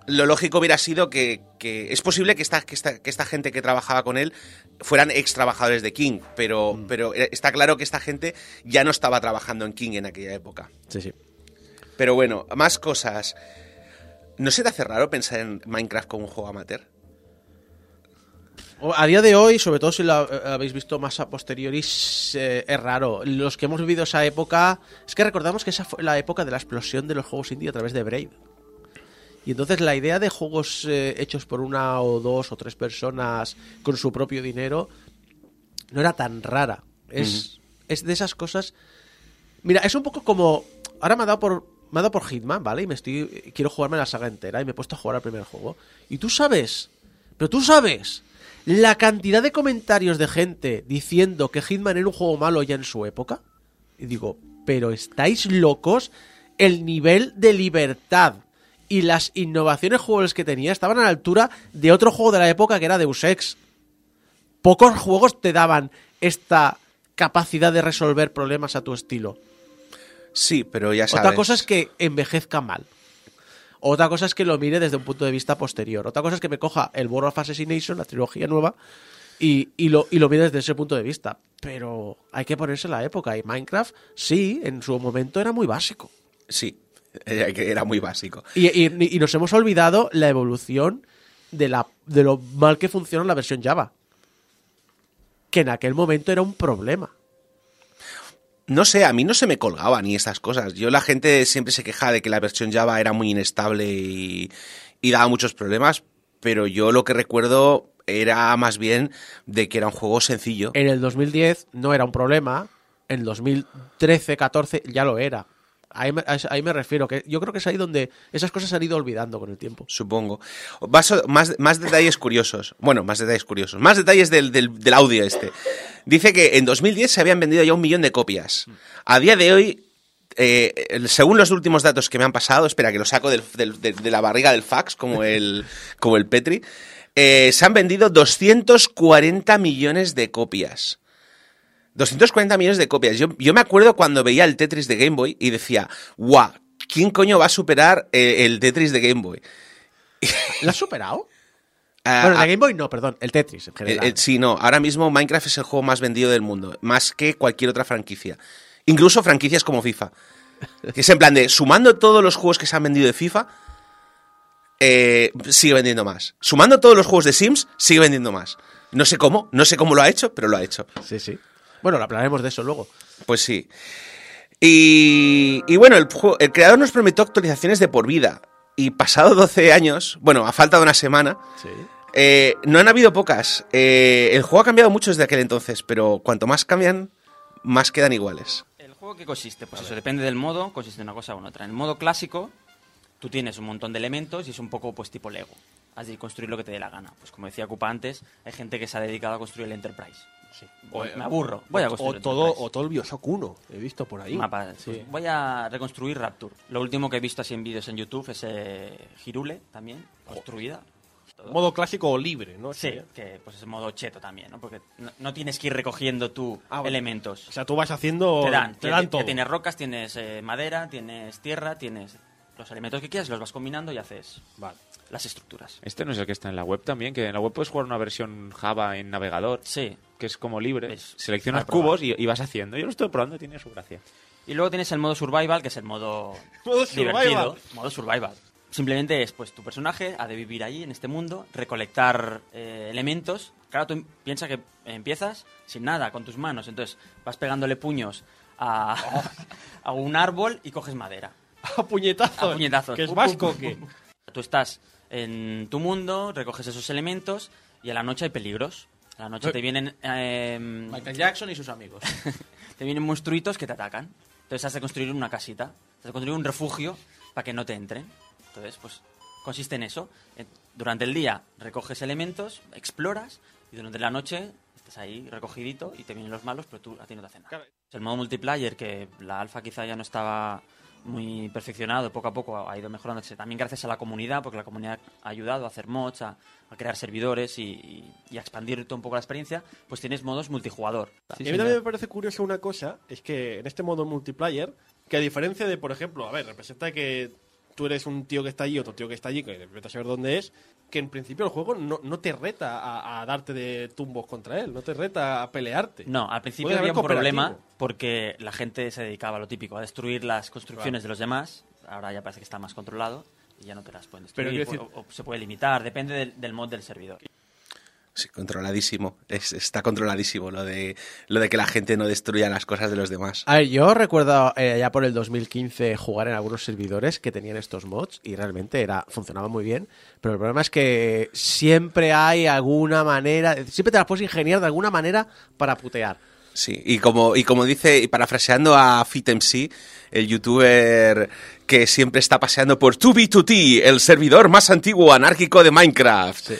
lo lógico hubiera sido que, que es posible que esta, que, esta, que esta gente que trabajaba con él fueran ex trabajadores de King, pero, pero está claro que esta gente ya no estaba trabajando en King en aquella época. Sí, sí. Pero bueno, más cosas. ¿No se te hace raro pensar en Minecraft como un juego amateur? A día de hoy, sobre todo si lo eh, habéis visto más a posteriori, eh, es raro. Los que hemos vivido esa época, es que recordamos que esa fue la época de la explosión de los juegos indie a través de Brave. Y entonces la idea de juegos eh, hechos por una o dos o tres personas con su propio dinero no era tan rara. Es, es de esas cosas. Mira, es un poco como. Ahora me ha dado por. Me ha dado por Hitman, ¿vale? Y me estoy. Quiero jugarme la saga entera y me he puesto a jugar al primer juego. Y tú sabes. Pero tú sabes. La cantidad de comentarios de gente diciendo que Hitman era un juego malo ya en su época. Y digo, pero estáis locos. el nivel de libertad y las innovaciones jugables que tenía estaban a la altura de otro juego de la época que era Deus Ex. Pocos juegos te daban esta capacidad de resolver problemas a tu estilo. Sí, pero ya sabes. Otra cosa es que envejezca mal. Otra cosa es que lo mire desde un punto de vista posterior. Otra cosa es que me coja el World of Assassination, la trilogía nueva, y, y lo, y lo mire desde ese punto de vista. Pero hay que ponerse en la época. Y Minecraft, sí, en su momento era muy básico. Sí, eh, era muy básico. Y, y- y nos hemos olvidado la evolución de, la, de lo mal que funciona la versión Java. Que en aquel momento era un problema. No sé, a mí no se me colgaba ni estas cosas. Yo la gente siempre se queja de que la versión Java era muy inestable y, y daba muchos problemas, pero yo lo que recuerdo era más bien de que era un juego sencillo. En el 2010 no era un problema. En el 2013, 14 ya lo era. Ahí me, ahí me refiero. que Yo creo que es ahí donde esas cosas se han ido olvidando con el tiempo. Supongo. Más, más detalles curiosos. Bueno, más detalles curiosos. Más detalles del, del- del audio este. Dice que en 2010 se habían vendido ya un millón de copias. A día de hoy, eh, según los últimos datos que me han pasado, espera que lo saco del- del- de, de la barriga del fax, como el, como el Petri, eh, se han vendido 240 millones de copias. 240 millones de copias. Yo, yo me acuerdo cuando veía el Tetris de Game Boy y decía, guau, ¿quién coño va a superar eh, el Tetris de Game Boy? ¿Lo has superado? Ah, bueno, ah, la Game Boy no, perdón. El Tetris en eh, general. eh, sí, no, ahora mismo Minecraft es el juego más vendido del mundo, más que cualquier otra franquicia. Incluso franquicias como FIFA. Que es en plan de, sumando todos los juegos que se han vendido de FIFA, eh, sigue vendiendo más. Sumando todos los juegos de Sims, sigue vendiendo más. No sé cómo, no sé cómo lo ha hecho, pero lo ha hecho. Sí, sí. Bueno, hablaremos de eso luego. Pues sí. Y, y bueno, el, creador nos prometió actualizaciones de por vida. Y pasado 12 años, bueno, a falta de una semana, Sí. eh, no han habido pocas. Eh, el juego ha cambiado mucho desde aquel entonces, pero cuanto más cambian, más quedan iguales. ¿El juego qué consiste? Pues eso, depende del modo, consiste en una cosa u otra. En el modo clásico, tú tienes un montón de elementos y es un poco pues tipo Lego. Has de construir lo que te dé la gana. Pues como decía Cupa antes, hay gente que se ha dedicado a construir el Enterprise. Voy- me aburro, voy a o, o todo, o todo el Bioshock 1, he visto por ahí. Mapa, pues voy a reconstruir Rapture. Lo último que he visto así en vídeos en YouTube es eh, Hirule también, construida. Todo. Modo clásico o libre, ¿no? Sí, Sería. que pues es modo cheto también, ¿no? Porque no, no tienes que ir recogiendo tú Ah, bueno. elementos. O sea, tú vas haciendo. te dan, te ya- dan todo. Tienes rocas, tienes eh, madera, tienes tierra, tienes los elementos que quieras, los vas combinando y haces Vale. las estructuras. Este no es el que está en la web también, que en la web puedes jugar una versión Java en navegador, Sí. que es como libre. Es- Seleccionas cubos y, y vas haciendo. Yo lo estoy probando, tiene su gracia. Y luego tienes el modo survival, que es el modo, Modo divertido. survival. Modo survival. Simplemente es, pues, tu personaje ha de vivir allí, en este mundo, recolectar eh, elementos. Claro, tú piensas que empiezas sin nada, con tus manos. Entonces, vas pegándole puños a, a un árbol y coges madera. A puñetazos. A puñetazos. Que es vasco que. Tú estás en tu mundo, recoges esos elementos y a la noche hay peligros. A la noche te vienen... eh, Michael Jackson y sus amigos. te vienen monstruitos que te atacan. Entonces has de construir una casita, has de construir un refugio para que no te entren. Entonces, pues consiste en eso. Eh, Durante el día recoges elementos, exploras y durante la noche estás ahí recogidito y te vienen los malos, pero tú a ti no te hacen nada. El modo multiplayer, que la alfa quizá ya no estaba muy perfeccionado, poco a poco ha ido mejorándose. También gracias a la comunidad, porque la comunidad ha ayudado a hacer mods, a, a crear servidores y, y- y a expandir un poco la experiencia, pues tienes modos multijugador. y a mí también me parece curioso una cosa, es que en este modo multiplayer, que a diferencia de, por ejemplo, a ver, representa que tú eres un tío que está allí, otro tío que está allí, que vete a saber dónde es, que en principio el juego no, no te reta a, a darte de tumbos contra él, no te reta a pelearte. No, al principio había un problema porque la gente se dedicaba a lo típico, a destruir las construcciones de los demás. Ahora ya parece que está más controlado y ya no te las pueden Pero destruir. decir- o, o se puede limitar, depende del, del mod del servidor. Sí, controladísimo. Es- está controladísimo lo de, lo de que la gente no destruya las cosas de los demás. A ver, yo recuerdo eh, ya por el 2015 jugar en algunos servidores que tenían estos mods y realmente era funcionaba muy bien, pero el problema es que siempre hay alguna manera, siempre te las puedes ingeniar de alguna manera para putear. Sí, y como, y como dice, y parafraseando a FitMC, el youtuber que siempre está paseando por 2B2T, el servidor más antiguo anárquico de Minecraft.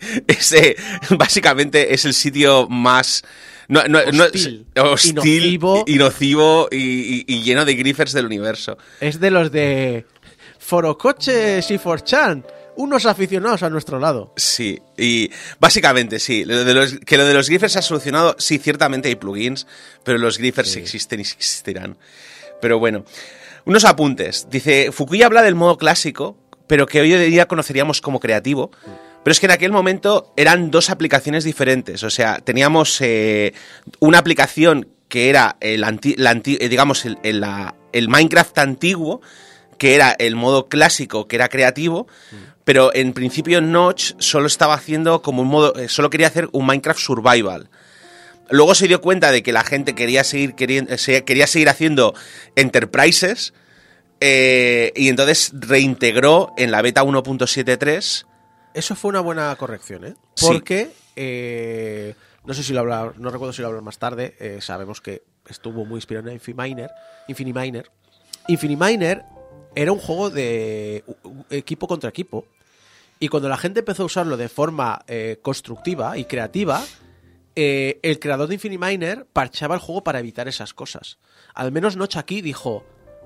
Ese básicamente es el sitio más No, no, no- Hostil. hostil, Y nocivo. y, nocivo y, y- y lleno de griffers del universo. Es de los de Forocoches y Forchan, unos aficionados a nuestro lado. Sí, y básicamente sí, lo de los- que lo de los griffers se ha solucionado, sí, ciertamente hay plugins, pero los griffers existen y existirán. Pero bueno, unos apuntes. Dice, Fukui habla del modo clásico, pero que hoy en día conoceríamos como creativo. Pero es que en aquel momento eran dos aplicaciones diferentes. O sea, teníamos eh, una aplicación que era el, anti- la anti- eh, digamos, el, el- la- el Minecraft antiguo, que era el modo clásico, que era creativo, pero en principio Notch solo estaba haciendo como un modo, eh, solo quería hacer un Minecraft Survival. Luego se dio cuenta de que la gente quería seguir, queriendo, quería seguir haciendo Enterprises eh, y entonces reintegró en la beta 1.73 Eso fue una buena corrección, ¿eh? Sí. Porque, eh, no sé si lo hablar, no recuerdo si lo hablar más tarde, eh, sabemos que estuvo muy inspirado en Infiniminer. Infiniminer. Infiniminer era un juego de equipo contra equipo. Y cuando la gente empezó a usarlo de forma eh, constructiva y creativa, eh, el creador de Infiniminer parchaba el juego para evitar esas cosas. Al menos Notch aquí dijo,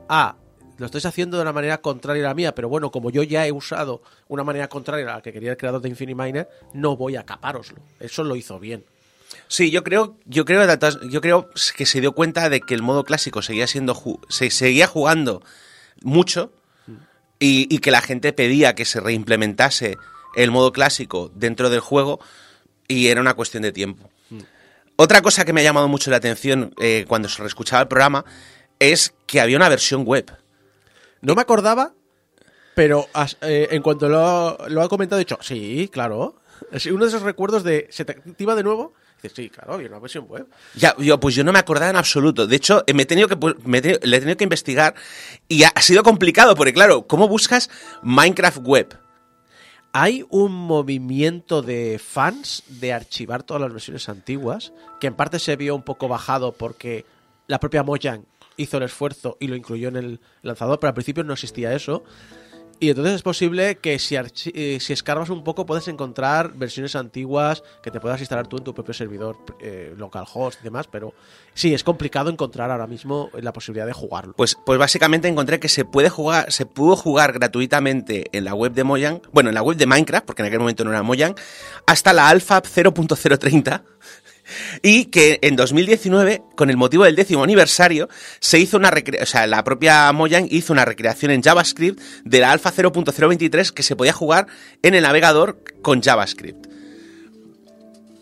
ah, lo estáis haciendo de una manera contraria a la mía, pero bueno, como yo ya he usado una manera contraria a la que quería el creador de Infiniminer, no voy a capároslo. Eso lo hizo bien. Sí, yo creo, yo creo, yo creo que se dio cuenta de que el modo clásico seguía siendo, se seguía jugando mucho y, y que la gente pedía que se reimplementase el modo clásico dentro del juego y era una cuestión de tiempo. Otra cosa que me ha llamado mucho la atención eh, cuando se reescuchaba el programa es que había una versión web. No me acordaba, pero as- eh, en cuanto lo, lo ha comentado, he dicho, sí, claro. Es uno de esos recuerdos de, ¿se te activa de nuevo? Dices, sí, claro, había una versión web. Ya, yo, pues yo no me acordaba en absoluto. De hecho, eh, me he tenido que, pu- me he tenido- le he tenido que investigar y ha, ha sido complicado porque, claro, ¿cómo buscas Minecraft web? Hay un movimiento de fans de archivar todas las versiones antiguas, que en parte se vio un poco bajado porque la propia Mojang hizo el esfuerzo y lo incluyó en el lanzador, pero al principio no existía eso. Y entonces es posible que si, eh, si escarbas un poco puedes encontrar versiones antiguas que te puedas instalar tú en tu propio servidor eh, localhost y demás, pero sí, es complicado encontrar ahora mismo la posibilidad de jugarlo. Pues, pues básicamente encontré que se puede jugar, se pudo jugar gratuitamente en la web de Mojang, bueno, en la web de Minecraft, porque en aquel momento no era Mojang, hasta la alfa 0.030. Y que en 2019, con el motivo del décimo aniversario, se hizo una o sea, la propia Mojang hizo una recreación en JavaScript de la alfa 0.023 que se podía jugar en el navegador con JavaScript.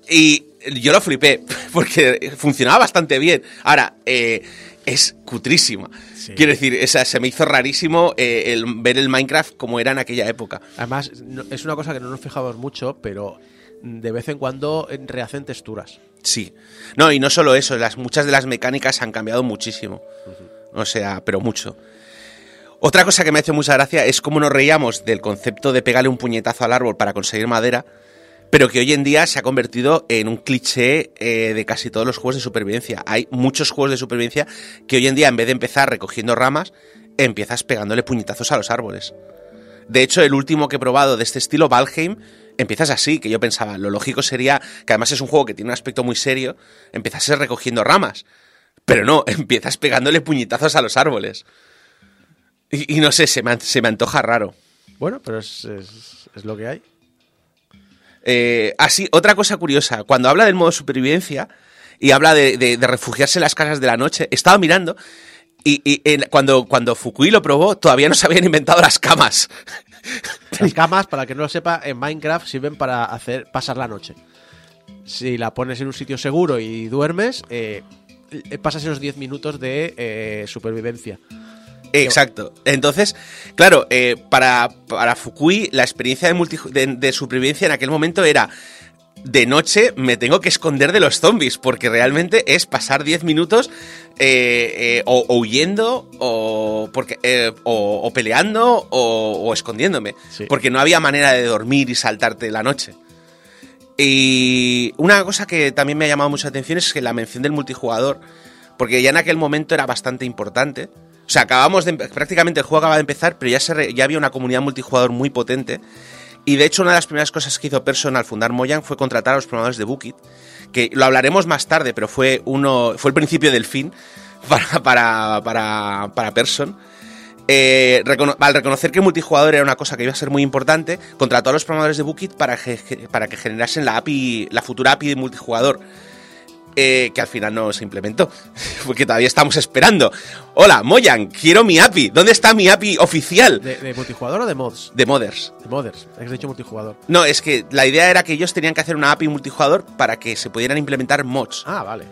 Y yo lo flipé, porque funcionaba bastante bien. Ahora, eh, es cutrísima. Quiero decir, esa, se me hizo rarísimo eh, el, ver el Minecraft como era en aquella época. Además, no- es una cosa que no nos fijamos mucho, pero de vez en cuando eh, rehacen texturas. Sí. No, y no solo eso, las, muchas de las mecánicas han cambiado muchísimo. O sea, pero mucho. Otra cosa que me hace mucha gracia es cómo nos reíamos del concepto de pegarle un puñetazo al árbol para conseguir madera, pero que hoy en día se ha convertido en un cliché eh, de casi todos los juegos de supervivencia. Hay muchos juegos de supervivencia que hoy en día, en vez de empezar recogiendo ramas, empiezas pegándole puñetazos a los árboles. De hecho, el último que he probado de este estilo, Valheim, empiezas así, que yo pensaba, lo lógico sería, que además es un juego que tiene un aspecto muy serio, empiezas recogiendo ramas. Pero no, empiezas pegándole puñetazos a los árboles. Y, y no sé, se me, se me antoja raro. Bueno, pero es, es- es lo que hay. Eh, así, otra cosa curiosa, cuando habla del modo supervivencia y habla de, de- de refugiarse en las casas de la noche, estaba mirando y, y en- cuando, cuando Fukui lo probó, todavía no se habían inventado las camas. Las camas, para que no lo sepa, en Minecraft sirven para hacer pasar la noche. Si la pones en un sitio seguro y duermes, eh, pasas esos 10 minutos de eh, supervivencia. Exacto. Entonces, claro, eh, para, para Fukui la experiencia de supervivencia en aquel momento era de noche me tengo que esconder de los zombies, porque realmente es pasar 10 minutos eh, eh, o, o huyendo o, porque, eh, o, o peleando o, o escondiéndome, Sí. porque no había manera de dormir y saltarte la noche. Y una cosa que también me ha llamado mucha atención es que la mención del multijugador, porque ya en aquel momento era bastante importante. O sea, acabamos de prácticamente el juego acaba de empezar, pero ya se re- ya había una comunidad multijugador muy potente Y de hecho, una de las primeras cosas que hizo Person al fundar Mojang fue contratar a los programadores de Bookit, que lo hablaremos más tarde, pero fue uno fue el principio del fin para, para, para, para Person. Eh, al reconocer que el multijugador era una cosa que iba a ser muy importante, contrató a los programadores de Bookit para que, para que generasen la API, la futura API de multijugador. Eh, que al final no se implementó, porque todavía estamos esperando. Hola, Mojang, quiero mi API. ¿Dónde está mi API oficial ¿De, de multijugador o de mods? de Modders? De modders. Has dicho multijugador. No, es que la idea era que ellos tenían que hacer una API multijugador para que se pudieran implementar mods. Ah, vale.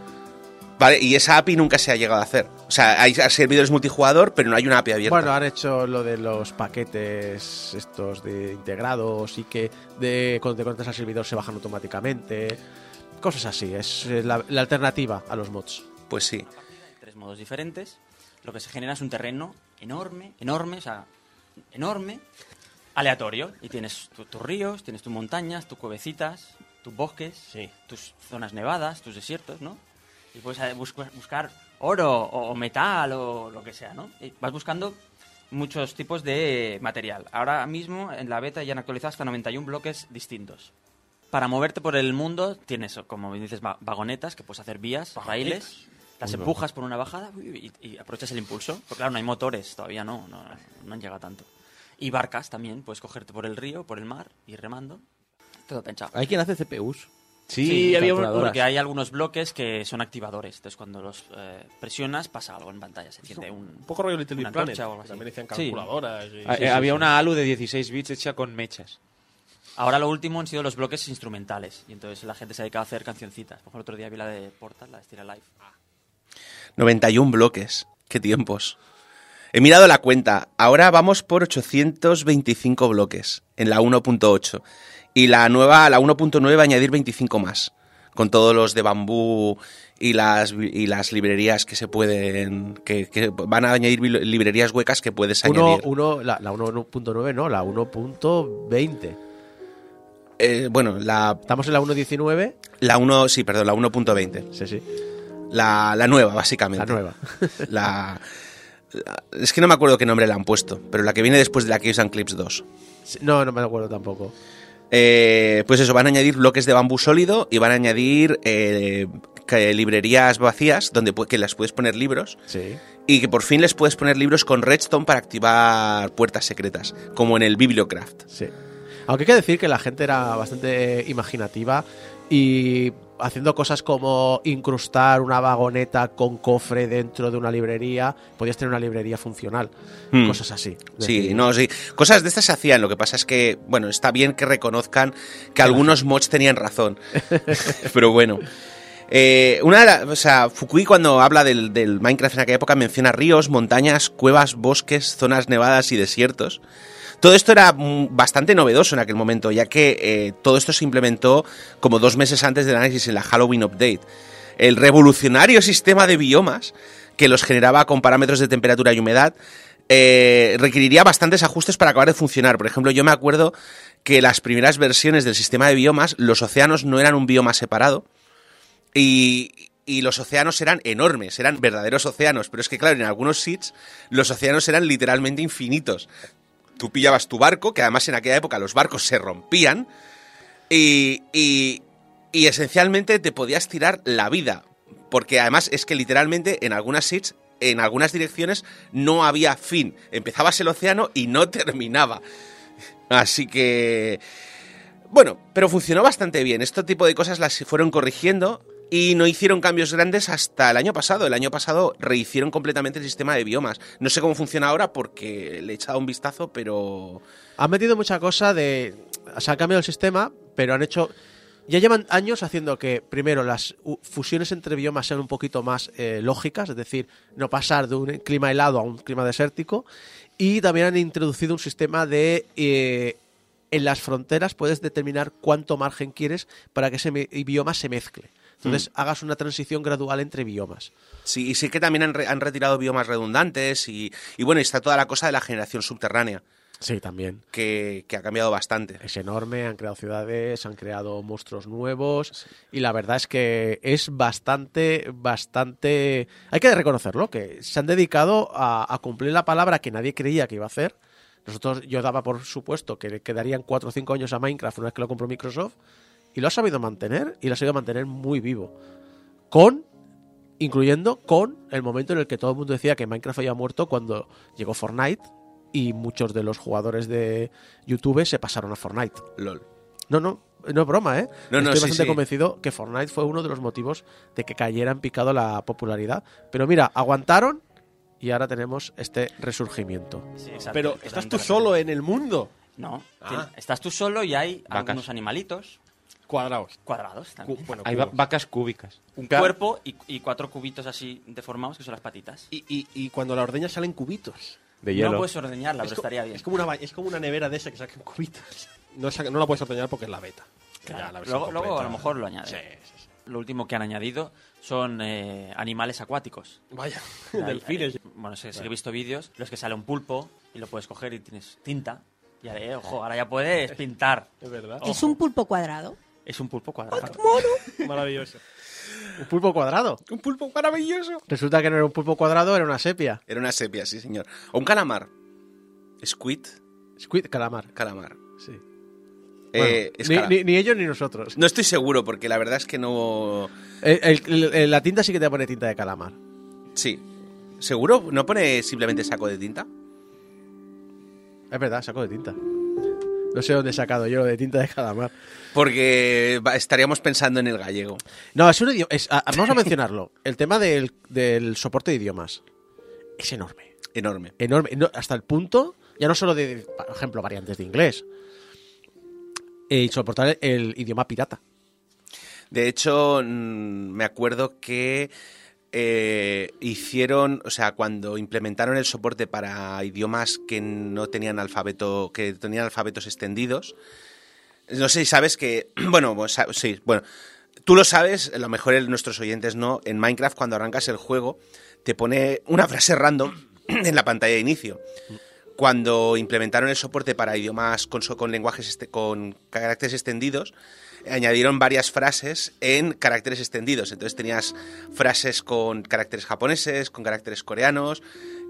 ¿Vale? Y esa API nunca se ha llegado a hacer. O sea, hay servidores multijugador, pero no hay una API abierta. Bueno, han hecho lo de los paquetes estos de integrados y que de cuando te conectas al servidor se bajan automáticamente. Cosas así. Es eh, la, la alternativa a los mods. Pues sí. tres modos diferentes. Lo que se genera es un terreno enorme, enorme, o sea, enorme, aleatorio. Y tienes tu- tus ríos, tienes tus montañas, tus cuevecitas, tus bosques, tus zonas nevadas, tus desiertos, ¿no? Y puedes eh, busca- buscar oro o, o metal o lo que sea, ¿no? Y vas buscando muchos tipos de material. Ahora mismo en la beta ya han actualizado hasta 91 bloques distintos. Para moverte por el mundo tienes, como dices, va- vagonetas, que puedes hacer vías, raíles, las empujas por una bajada y, y aprovechas el impulso. Porque claro, no hay motores, todavía no, no, no han llegado tanto. Y barcas también, puedes cogerte por el río, por el mar, ir remando. Todo pensado. Hay quien hace CPUs. Sí, había un- porque hay algunos bloques que son activadores. Entonces, cuando los eh, presionas, pasa algo en pantalla. Se enciende un, Un poco rollo Little Big una Planet. antorcha o algo así. También decían Sí. calculadoras. y- Ah, Sí, eh, sí, había sí. una ALU de 16 bits hecha con mechas. Ahora lo último han sido los bloques instrumentales. Y entonces la gente se ha dedicado a hacer cancioncitas. Por ejemplo, el otro día vi la de Portal, la de Stira Live. 91 bloques. Qué tiempos. He mirado la cuenta. Ahora vamos por 825 bloques en la 1.8. Y la nueva, la 1.9 va a añadir 25 más. Con todos los de bambú y las, y las librerías que se pueden. Que, que van a añadir librerías huecas que puedes Uno, añadir. uno, la, la 1.9 no, la 1.20. Eh, bueno, la, Estamos en la 1.19. la 1. Sí, perdón, la 1.20. Sí, sí. La, la nueva, básicamente. La nueva. La, la- es que no me acuerdo qué nombre le han puesto, pero la que viene después de la que usan Clips 2. Sí, No, no me acuerdo tampoco. Eh, pues eso, van a añadir bloques de bambú sólido y van a añadir eh, que- librerías vacías donde que las puedes poner libros Sí. y que por fin les puedes poner libros con redstone para activar puertas secretas, como en el Bibliocraft. Sí. Aunque hay que decir que la gente era bastante imaginativa y haciendo cosas como incrustar una vagoneta con cofre dentro de una librería, podías tener una librería funcional. Hmm. Cosas así. Sí, decir, no, sí. Cosas de estas se hacían. Lo que pasa es que, bueno, está bien que reconozcan que algunos mods tenían razón. Pero bueno. Eh, una de la- o sea, Fukui cuando habla del, del Minecraft en aquella época menciona ríos, montañas, cuevas, bosques, zonas nevadas y desiertos. Todo esto era mm, bastante novedoso en aquel momento, ya que eh, todo esto se implementó como dos meses antes del análisis en la Halloween Update. El revolucionario sistema de biomas, que los generaba con parámetros de temperatura y humedad, eh, requeriría bastantes ajustes para acabar de funcionar. Por ejemplo, yo me acuerdo que las primeras versiones del sistema de biomas, los océanos no eran un bioma separado, y, y los océanos eran enormes, eran verdaderos océanos, pero es que claro, en algunos sits los océanos eran literalmente infinitos. Tú pillabas tu barco, que además en aquella época los barcos se rompían, y, y, y esencialmente te podías tirar la vida, porque además es que literalmente en algunas sits, en algunas direcciones, no había fin. Empezabas el océano y no terminaba. Así que... Bueno, pero funcionó bastante bien. Este tipo de cosas las fueron corrigiendo y no hicieron cambios grandes hasta el año pasado. El año pasado rehicieron completamente el sistema de biomas. No sé cómo funciona ahora porque le he echado un vistazo, pero... Han metido mucha cosa de. O sea, han cambiado el sistema, pero han hecho. Ya llevan años haciendo que, primero, las fusiones entre biomas sean un poquito más eh, lógicas, es decir, no pasar de un clima helado a un clima desértico. Y también han introducido un sistema de. eh, en las fronteras puedes determinar cuánto margen quieres para que ese bioma se mezcle. Entonces, hagas una transición gradual entre biomas. Sí, y sí que también han, re- han retirado biomas redundantes y, y bueno, y está toda la cosa de la generación subterránea, Sí, también. que, que ha cambiado bastante. Es enorme, han creado ciudades, han creado monstruos nuevos y la verdad es que es bastante, bastante... Hay que reconocerlo, que se han dedicado a, a cumplir la palabra que nadie creía que iba a hacer Nosotros, yo daba por supuesto que quedarían 4 o 5 años a Minecraft una vez que lo compró Microsoft y lo ha sabido mantener y lo ha sabido mantener muy vivo. Con, incluyendo con el momento en el que todo el mundo decía que Minecraft había muerto cuando llegó Fortnite y muchos de los jugadores de YouTube se pasaron a Fortnite. LOL. No, no, no es broma, ¿eh? No, no, Estoy sí, bastante sí. convencido que Fortnite fue uno de los motivos de que cayera en picado la popularidad. Pero mira, aguantaron y ahora tenemos este resurgimiento. Sí, exacto, Pero estás tú solo en el mundo. No, Ah. estás tú solo y hay Vacas. algunos animalitos Cuadrados. cuadrados Cu- también. bueno, Hay va- cubos. vacas cúbicas. Un Claro. cuerpo y, y cuatro cubitos así deformados que son las patitas. Y, y, y cuando la ordeña salen cubitos. De No hielo. puedes ordeñarla, es, pero co- estaría bien. es como una, ba- es como una nevera de esa que sacan cubitos. No, saca- no la puedes ordeñar porque es la beta. Que Claro. ya la versión Luego, luego a lo mejor lo añade. Sí, sí, sí. Lo último que han añadido son eh, animales acuáticos. Vaya, delfines. hay- bueno, sí, sí que he visto vídeos, los que sale un pulpo y lo puedes coger y tienes tinta. Y ahora, eh, ojo, ahora ya puedes pintar. Es verdad. Es un pulpo cuadrado. Es un pulpo cuadrado. Maravilloso. Un pulpo cuadrado. Un pulpo maravilloso. Resulta que no era un pulpo cuadrado, era una sepia. Era una sepia, sí, señor. O un calamar. Squid, Squid, calamar. calamar. Sí. Eh, Bueno, ni, cala- ni- ni ellos ni nosotros. No estoy seguro porque la verdad es que no... El- el- el- la tinta sí que te pone tinta de calamar. Sí. ¿Seguro? ¿No pone simplemente saco de tinta? Es verdad, saco de tinta. No sé dónde he sacado yo de tinta de calamar. Porque estaríamos pensando en el gallego. No, es un idioma. es- vamos a mencionarlo. El tema del, del soporte de idiomas es enorme. Enorme. Enorme. No, hasta el punto, ya no solo de, por ejemplo, variantes de inglés. eh, Y soportar el idioma pirata. De hecho, mm, me acuerdo que eh, hicieron, o sea, cuando implementaron el soporte para idiomas que no tenían alfabeto, que tenían alfabetos extendidos. No sé si sabes que, bueno, sí, bueno, tú lo sabes, a lo mejor nuestros oyentes no. En Minecraft, cuando arrancas el juego, te pone una frase random en la pantalla de inicio. Cuando implementaron el soporte para idiomas con, lenguajes este- con caracteres extendidos, añadieron varias frases en caracteres extendidos. Entonces tenías frases con caracteres japoneses, con caracteres coreanos.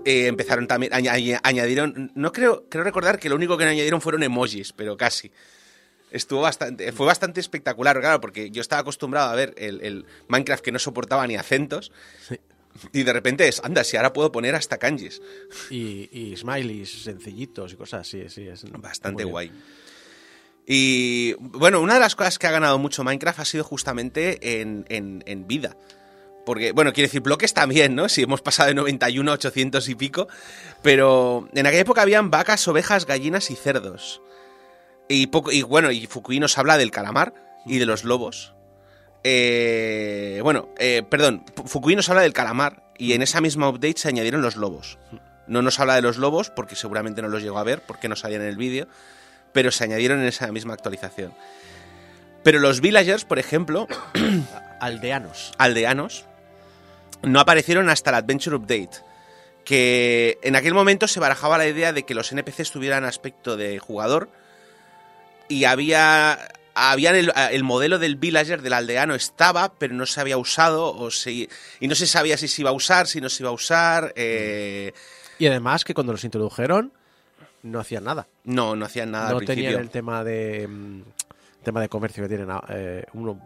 eh, empezaron también, aña- aña- añadieron, no creo, recordar que lo único que no añadieron fueron emojis, pero casi. Estuvo bastante, fue bastante espectacular, claro, porque yo estaba acostumbrado a ver el Minecraft que no soportaba ni acentos. Y de repente es, anda, si ahora puedo poner hasta kanjis. Y, y smileys sencillitos y cosas así. Sí, es Bastante guay. Y bueno, una de las cosas que ha ganado mucho Minecraft ha sido justamente en, en- en vida. Porque, bueno, quiere decir, bloques también, ¿no? Si hemos pasado de 91 a 800 y pico. Pero en aquella época habían vacas, ovejas, gallinas y cerdos. Y, poco, y bueno, y Fukui nos habla del calamar y de los lobos. Eh, bueno, eh, perdón, Fukui nos habla del calamar y en esa misma update se añadieron los lobos. No nos habla de los lobos porque seguramente no los llegó a ver porque no salían en el vídeo, pero se añadieron en esa misma actualización. Pero los villagers, por ejemplo, Aldeanos. aldeanos, no aparecieron hasta la Adventure Update. Que en aquel momento se barajaba la idea de que los NPCs tuvieran aspecto de jugador y había. Habían el, el modelo del villager, del aldeano, estaba, pero no se había usado o se- y no se sabía si se iba a usar, si no se iba a usar. eh, Y además que cuando los introdujeron no hacían nada. no, no hacían nada no al principio. tenían el tema de mm, tema de comercio que tienen eh, uno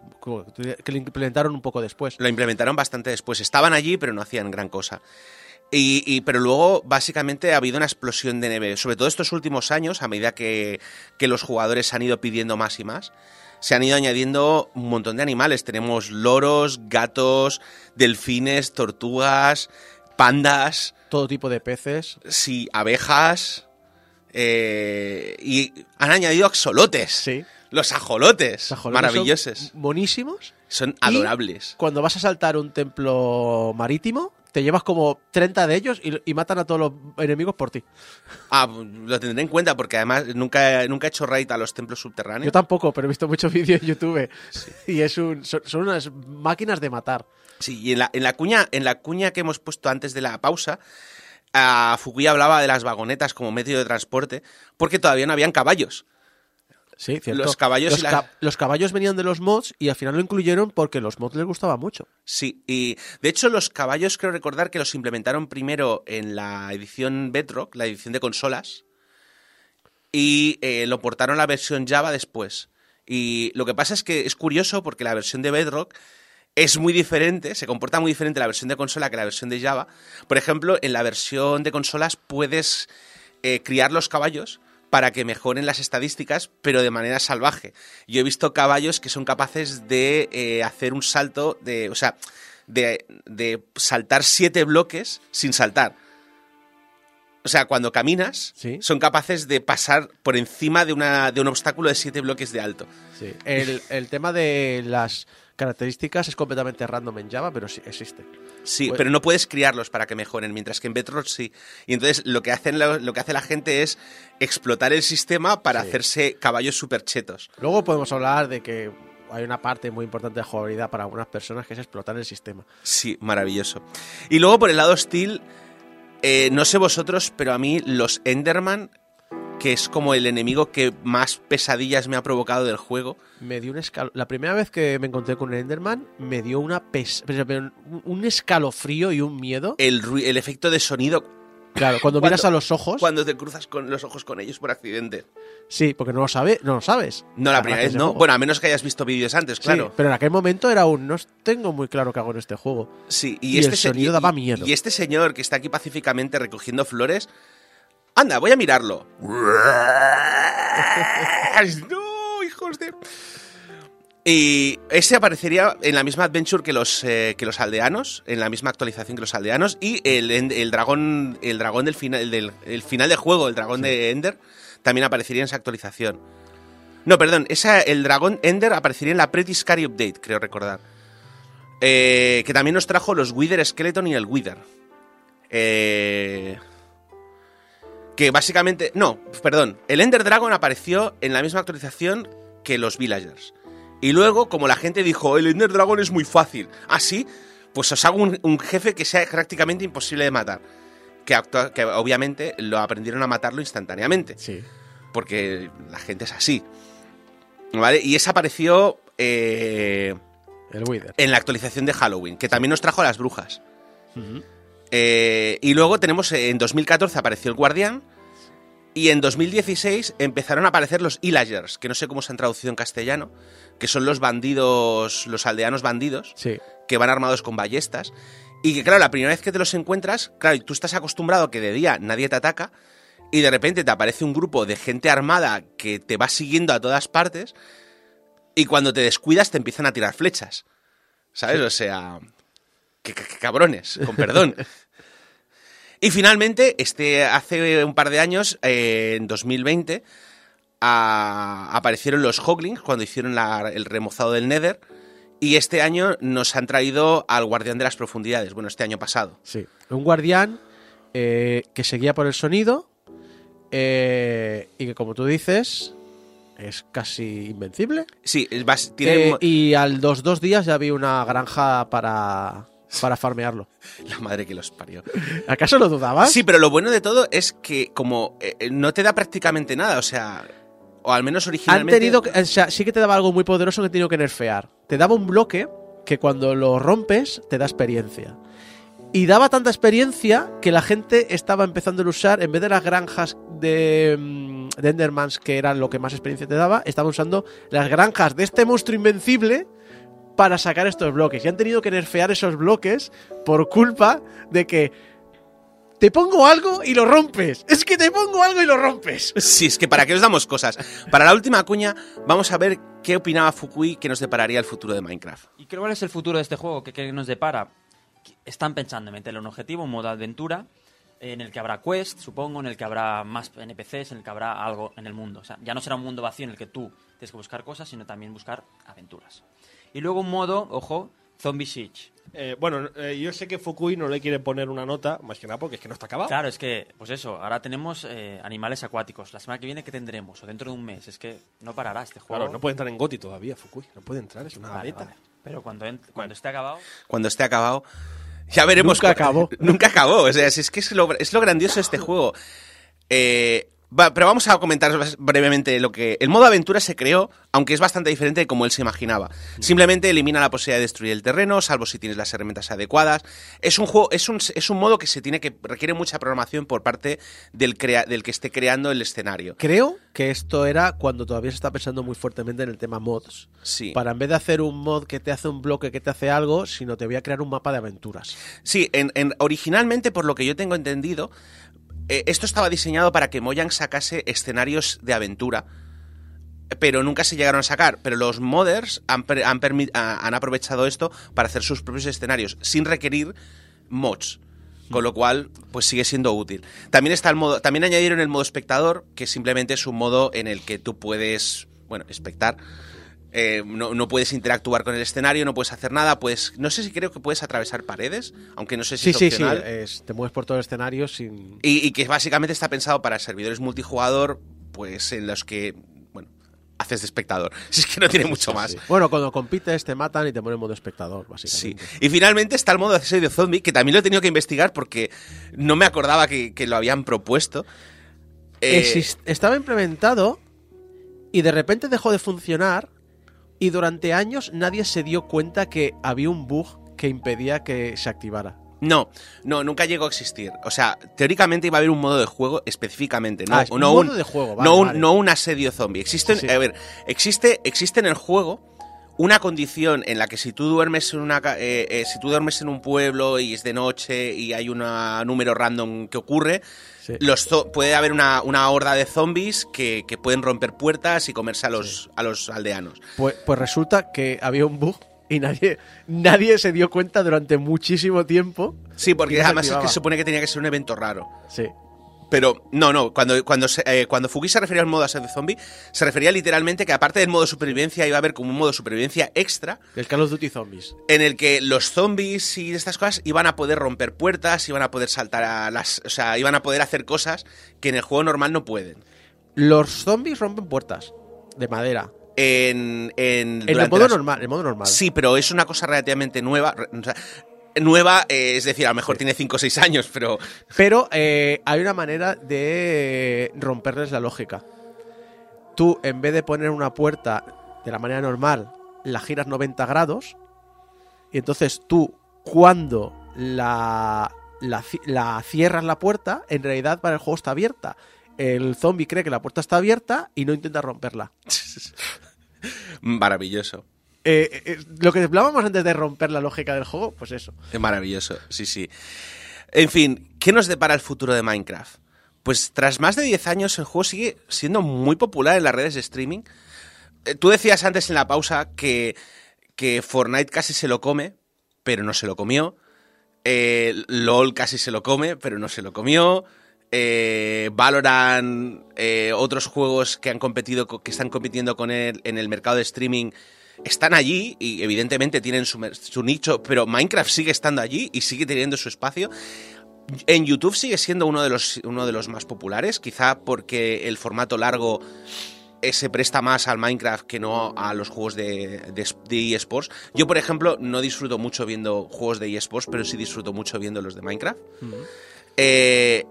que lo implementaron un poco después. Lo implementaron bastante después. Estaban allí, pero no hacían gran cosa. Y, y- pero luego, básicamente, ha habido una explosión de nieve. Sobre todo estos últimos años, a medida que, que los jugadores han ido pidiendo más y más, se han ido añadiendo un montón de animales. Tenemos loros, gatos, delfines, tortugas, pandas, Todo tipo de peces. sí, abejas. eh, y han añadido axolotes. Sí. Los ajolotes. Ajolotes maravillosos. son Buenísimos. Son Y adorables. Cuando vas a saltar un templo marítimo, te llevas como 30 de ellos y, y matan a todos los enemigos por ti. Ah, lo tendré en cuenta porque además nunca, nunca he hecho raid a los templos subterráneos. Yo tampoco, pero he visto muchos vídeos en YouTube. Y es un, son, son unas máquinas de matar. Sí, y en la, en la cuña, en la cuña que hemos puesto antes de la pausa, a Fukui hablaba de las vagonetas como medio de transporte porque todavía no habían caballos. Sí, cierto. Los caballos los, y la- ca- los caballos venían de los mods y al final lo incluyeron porque los mods les gustaba mucho. Sí, y de hecho los caballos creo recordar que los implementaron primero en la edición Bedrock, la edición de consolas, y eh, lo portaron a la versión Java después. Y lo que pasa es que es curioso porque la versión de Bedrock es muy diferente, se comporta muy diferente la versión de consola que la versión de Java. Por ejemplo, en la versión de consolas puedes eh, criar los caballos para que mejoren las estadísticas, pero de manera salvaje. Yo he visto caballos que son capaces de eh, hacer un salto, de, o sea, de, de saltar siete bloques sin saltar. O sea, cuando caminas, Sí. son capaces de pasar por encima de, una, de un obstáculo de siete bloques de alto. Sí. El, el tema de las características es completamente random en Java, pero sí existe. Sí, Pues- pero no puedes criarlos para que mejoren, mientras que en Bedrock sí. Y entonces lo que, hacen, lo, lo que hace la gente es explotar el sistema para Sí. hacerse caballos super chetos. Luego podemos hablar de que hay una parte muy importante de jugabilidad para algunas personas que es explotar el sistema. Sí, maravilloso. Y luego por el lado hostil, eh, no sé vosotros, pero a mí los Enderman, que es como el enemigo que más pesadillas me ha provocado del juego, Me dio un escalo... La primera vez que me encontré con un Enderman me dio una pes... un- escalofrío y un miedo. el, el efecto de sonido Claro, cuando, Cuando- miras a los ojos. cuando te cruzas con los ojos con ellos por accidente. Sí, porque no lo sabe, no lo sabes. No, la primera vez no. juego. Bueno, a menos que hayas visto vídeos antes, Sí, claro. pero en aquel momento era un no tengo muy claro qué hago en este juego. Sí, Y y, este el sonido y- daba miedo. Y este señor que está aquí pacíficamente recogiendo flores. Anda, voy a mirarlo. no, hijos de. Y este aparecería en la misma adventure que los, eh, que los aldeanos, en la misma actualización que los aldeanos, y el, el dragón, el dragón del final, del el final de juego, el dragón de Ender, también aparecería en esa actualización. No, perdón, esa, el dragón Ender aparecería en la Pretty Scary Update, creo recordar. Eh, que también nos trajo los Wither Skeleton y el Wither. Eh, que básicamente. No, perdón. El Ender Dragon apareció en la misma actualización que los Villagers. Y luego, como la gente dijo, el Ender Dragon es muy fácil. Así, pues os hago un, un jefe que sea prácticamente imposible de matar. Que, actua- que obviamente lo aprendieron a matarlo instantáneamente. Sí. Porque la gente es así. ¿Vale? Y ese apareció. eh, El Wither. en la actualización de Halloween, que también nos trajo a las brujas. Eh, y luego tenemos, eh, en 2014 apareció el Guardián, y en 2016 empezaron a aparecer los Illagers, que no sé cómo se han traducido en castellano, que son los bandidos, los aldeanos bandidos, Sí. que van armados con ballestas. Y que, claro, la primera vez que te los encuentras, claro, y tú estás acostumbrado a que de día nadie te ataca, y de repente te aparece un grupo de gente armada que te va siguiendo a todas partes, y cuando te descuidas te empiezan a tirar flechas. ¿Sabes? O sea, qué- qué cabrones, con perdón. y finalmente, este, hace un par de años, eh, en 2020, a- aparecieron los Hoglings cuando hicieron la- el remozado del Nether. Y este año nos han traído al Guardián de las Profundidades. Bueno, este año pasado. Sí. Un guardián eh, que se guía por el sonido eh, y que, como tú dices, es casi invencible. Sí, es tiene Eh, y al dos dos días ya vi una granja para, para farmearlo. la madre que los parió. ¿Acaso lo dudabas? Sí, pero lo bueno de todo es que como eh, eh, no te da prácticamente nada, o sea, o al menos Han originalmente... tenido, que- o sea, sí que te daba algo muy poderoso que he tenido que nerfear. Te daba un bloque que cuando lo rompes te da experiencia. Y daba tanta experiencia que la gente estaba empezando a usar, en vez de las granjas de, mm, de Endermans, que eran lo que más experiencia te daba, estaban usando las granjas de este monstruo invencible para sacar estos bloques. Y han tenido que nerfear esos bloques por culpa de que te pongo algo y lo rompes. Es que te pongo algo y lo rompes. Sí, es que para qué os damos cosas. Para la última cuña, vamos a ver qué opinaba Fukui que nos depararía el futuro de Minecraft. ¿Y cuál es el futuro de este juego? ¿Qué, qué nos depara? Están pensando en meterle un objetivo, un modo aventura, en el que habrá quest, supongo, en el que habrá más NPCs, en el que habrá algo en el mundo. O sea, ya no será un mundo vacío en el que tú tienes que buscar cosas, sino también buscar aventuras. Y luego un modo, ojo, Zombie Siege. Eh, bueno, eh, yo sé que Fukui no le quiere poner una nota, más que nada porque es que no está acabado. Claro, es que, pues eso, ahora tenemos eh, animales acuáticos. La semana que viene, ¿qué tendremos? O dentro de un mes. Es que no parará este juego. Claro, no puede entrar en Goti todavía, Fukui. No puede entrar, es una Vale, beta. vale. Pero cuando, ent- cuando esté acabado, Cuando esté acabado, ya veremos. Nunca acabó. Nunca acabó. O sea, si es que es lo, es lo grandioso de este juego. Eh, Va, pero vamos a comentar brevemente lo que... El modo aventura se creó, aunque es bastante diferente de como él se imaginaba. Simplemente elimina la posibilidad de destruir el terreno, salvo si tienes las herramientas adecuadas. Es un juego, es un, es un modo que se tiene que requiere mucha programación por parte del, crea- del que esté creando el escenario. Creo que esto era cuando todavía se está pensando muy fuertemente en el tema mods. Sí. Para en vez de hacer un mod que te hace un bloque que te hace algo, sino te voy a crear un mapa de aventuras. Sí, en, en- originalmente, por lo que yo tengo entendido, eh, esto estaba diseñado para que Mojang sacase escenarios de aventura. Pero nunca se llegaron a sacar. Pero los modders han, han aprovechado esto para hacer sus propios escenarios sin requerir mods. Con lo cual, pues sigue siendo útil. También está el modo. También añadieron el modo espectador, que simplemente es un modo en el que tú puedes. Bueno, espectar. Eh, no, no puedes interactuar con el escenario, no puedes hacer nada, pues no sé si creo que puedes atravesar paredes, aunque no sé si Sí, es sí, sí. opcional. es- te mueves por todo el escenario sin. Y, y que básicamente está pensado para servidores multijugador, pues en los que, bueno, haces de espectador. Si es que no tiene mucho más. Sí. Bueno, cuando compites te matan y te ponen en modo espectador, Sí. básicamente. Y finalmente está el modo de asedio zombie, que también lo he tenido que investigar porque no me acordaba que, que lo habían propuesto. Eh, Exist- estaba implementado y de repente dejó de funcionar y durante años nadie se dio cuenta que había un bug que impedía que se activara. no, no, nunca llegó a existir. O sea, teóricamente iba a haber un modo de juego específicamente, no, Ah, es un no modo de juego, vale, no, un, no asedio zombie. Sí. a ver, existe, existe en el juego una condición en la que si tú duermes en una eh, eh, si tú duermes en un pueblo y es de noche y hay un número random que ocurre, Sí. los puede haber una, una horda de zombies que, que pueden romper puertas y comerse a los, a los aldeanos. Pues, pues resulta que había un bug y nadie, nadie se dio cuenta durante muchísimo tiempo. Sí, porque además es que se supone que tenía que ser un evento raro. Sí. Pero no, no, cuando, cuando, se- eh, cuando Fugi se refería al modo asedio zombie, se refería literalmente que aparte del modo supervivencia iba a haber como un modo supervivencia extra El Call of Duty Zombies. en el que los zombies y estas cosas iban a poder romper puertas, iban a poder saltar a las... O sea, iban a poder hacer cosas que en el juego normal no pueden. Los zombies rompen puertas de madera. En, en, En el modo las- normal, el modo normal. Sí, pero es una cosa relativamente nueva. o sea, nueva, eh, es decir, a lo mejor tiene 5 o 6 años, pero... Pero eh, hay una manera de romperles la lógica. Tú, en vez de poner una puerta de la manera normal, la giras 90 grados. Y entonces tú, cuando la, la, la cierras la puerta, en realidad para el juego está abierta. El zombie cree que la puerta está abierta y no intenta romperla. Maravilloso. Eh, eh, eh, lo que hablábamos antes de romper la lógica del juego, pues eso. Es maravilloso, sí, sí. En fin, ¿qué nos depara el futuro de Minecraft? Pues tras más de 10 años el juego sigue siendo muy popular en las redes de streaming. Tú decías antes en la pausa que, que Fortnite casi se lo come, pero no se lo comió. LOL casi se lo come, pero no se lo comió. Eh, Valorant, otros juegos que han competido, co- que están compitiendo con él en el mercado de streaming, están allí y evidentemente tienen su, su nicho, pero Minecraft sigue estando allí y sigue teniendo su espacio. En YouTube sigue siendo uno de los, uno de los más populares, quizá porque el formato largo eh, se presta más al Minecraft que no a los juegos de, de, de eSports. Yo, por ejemplo, no disfruto mucho viendo juegos de eSports, pero sí disfruto mucho viendo los de Minecraft. Eh,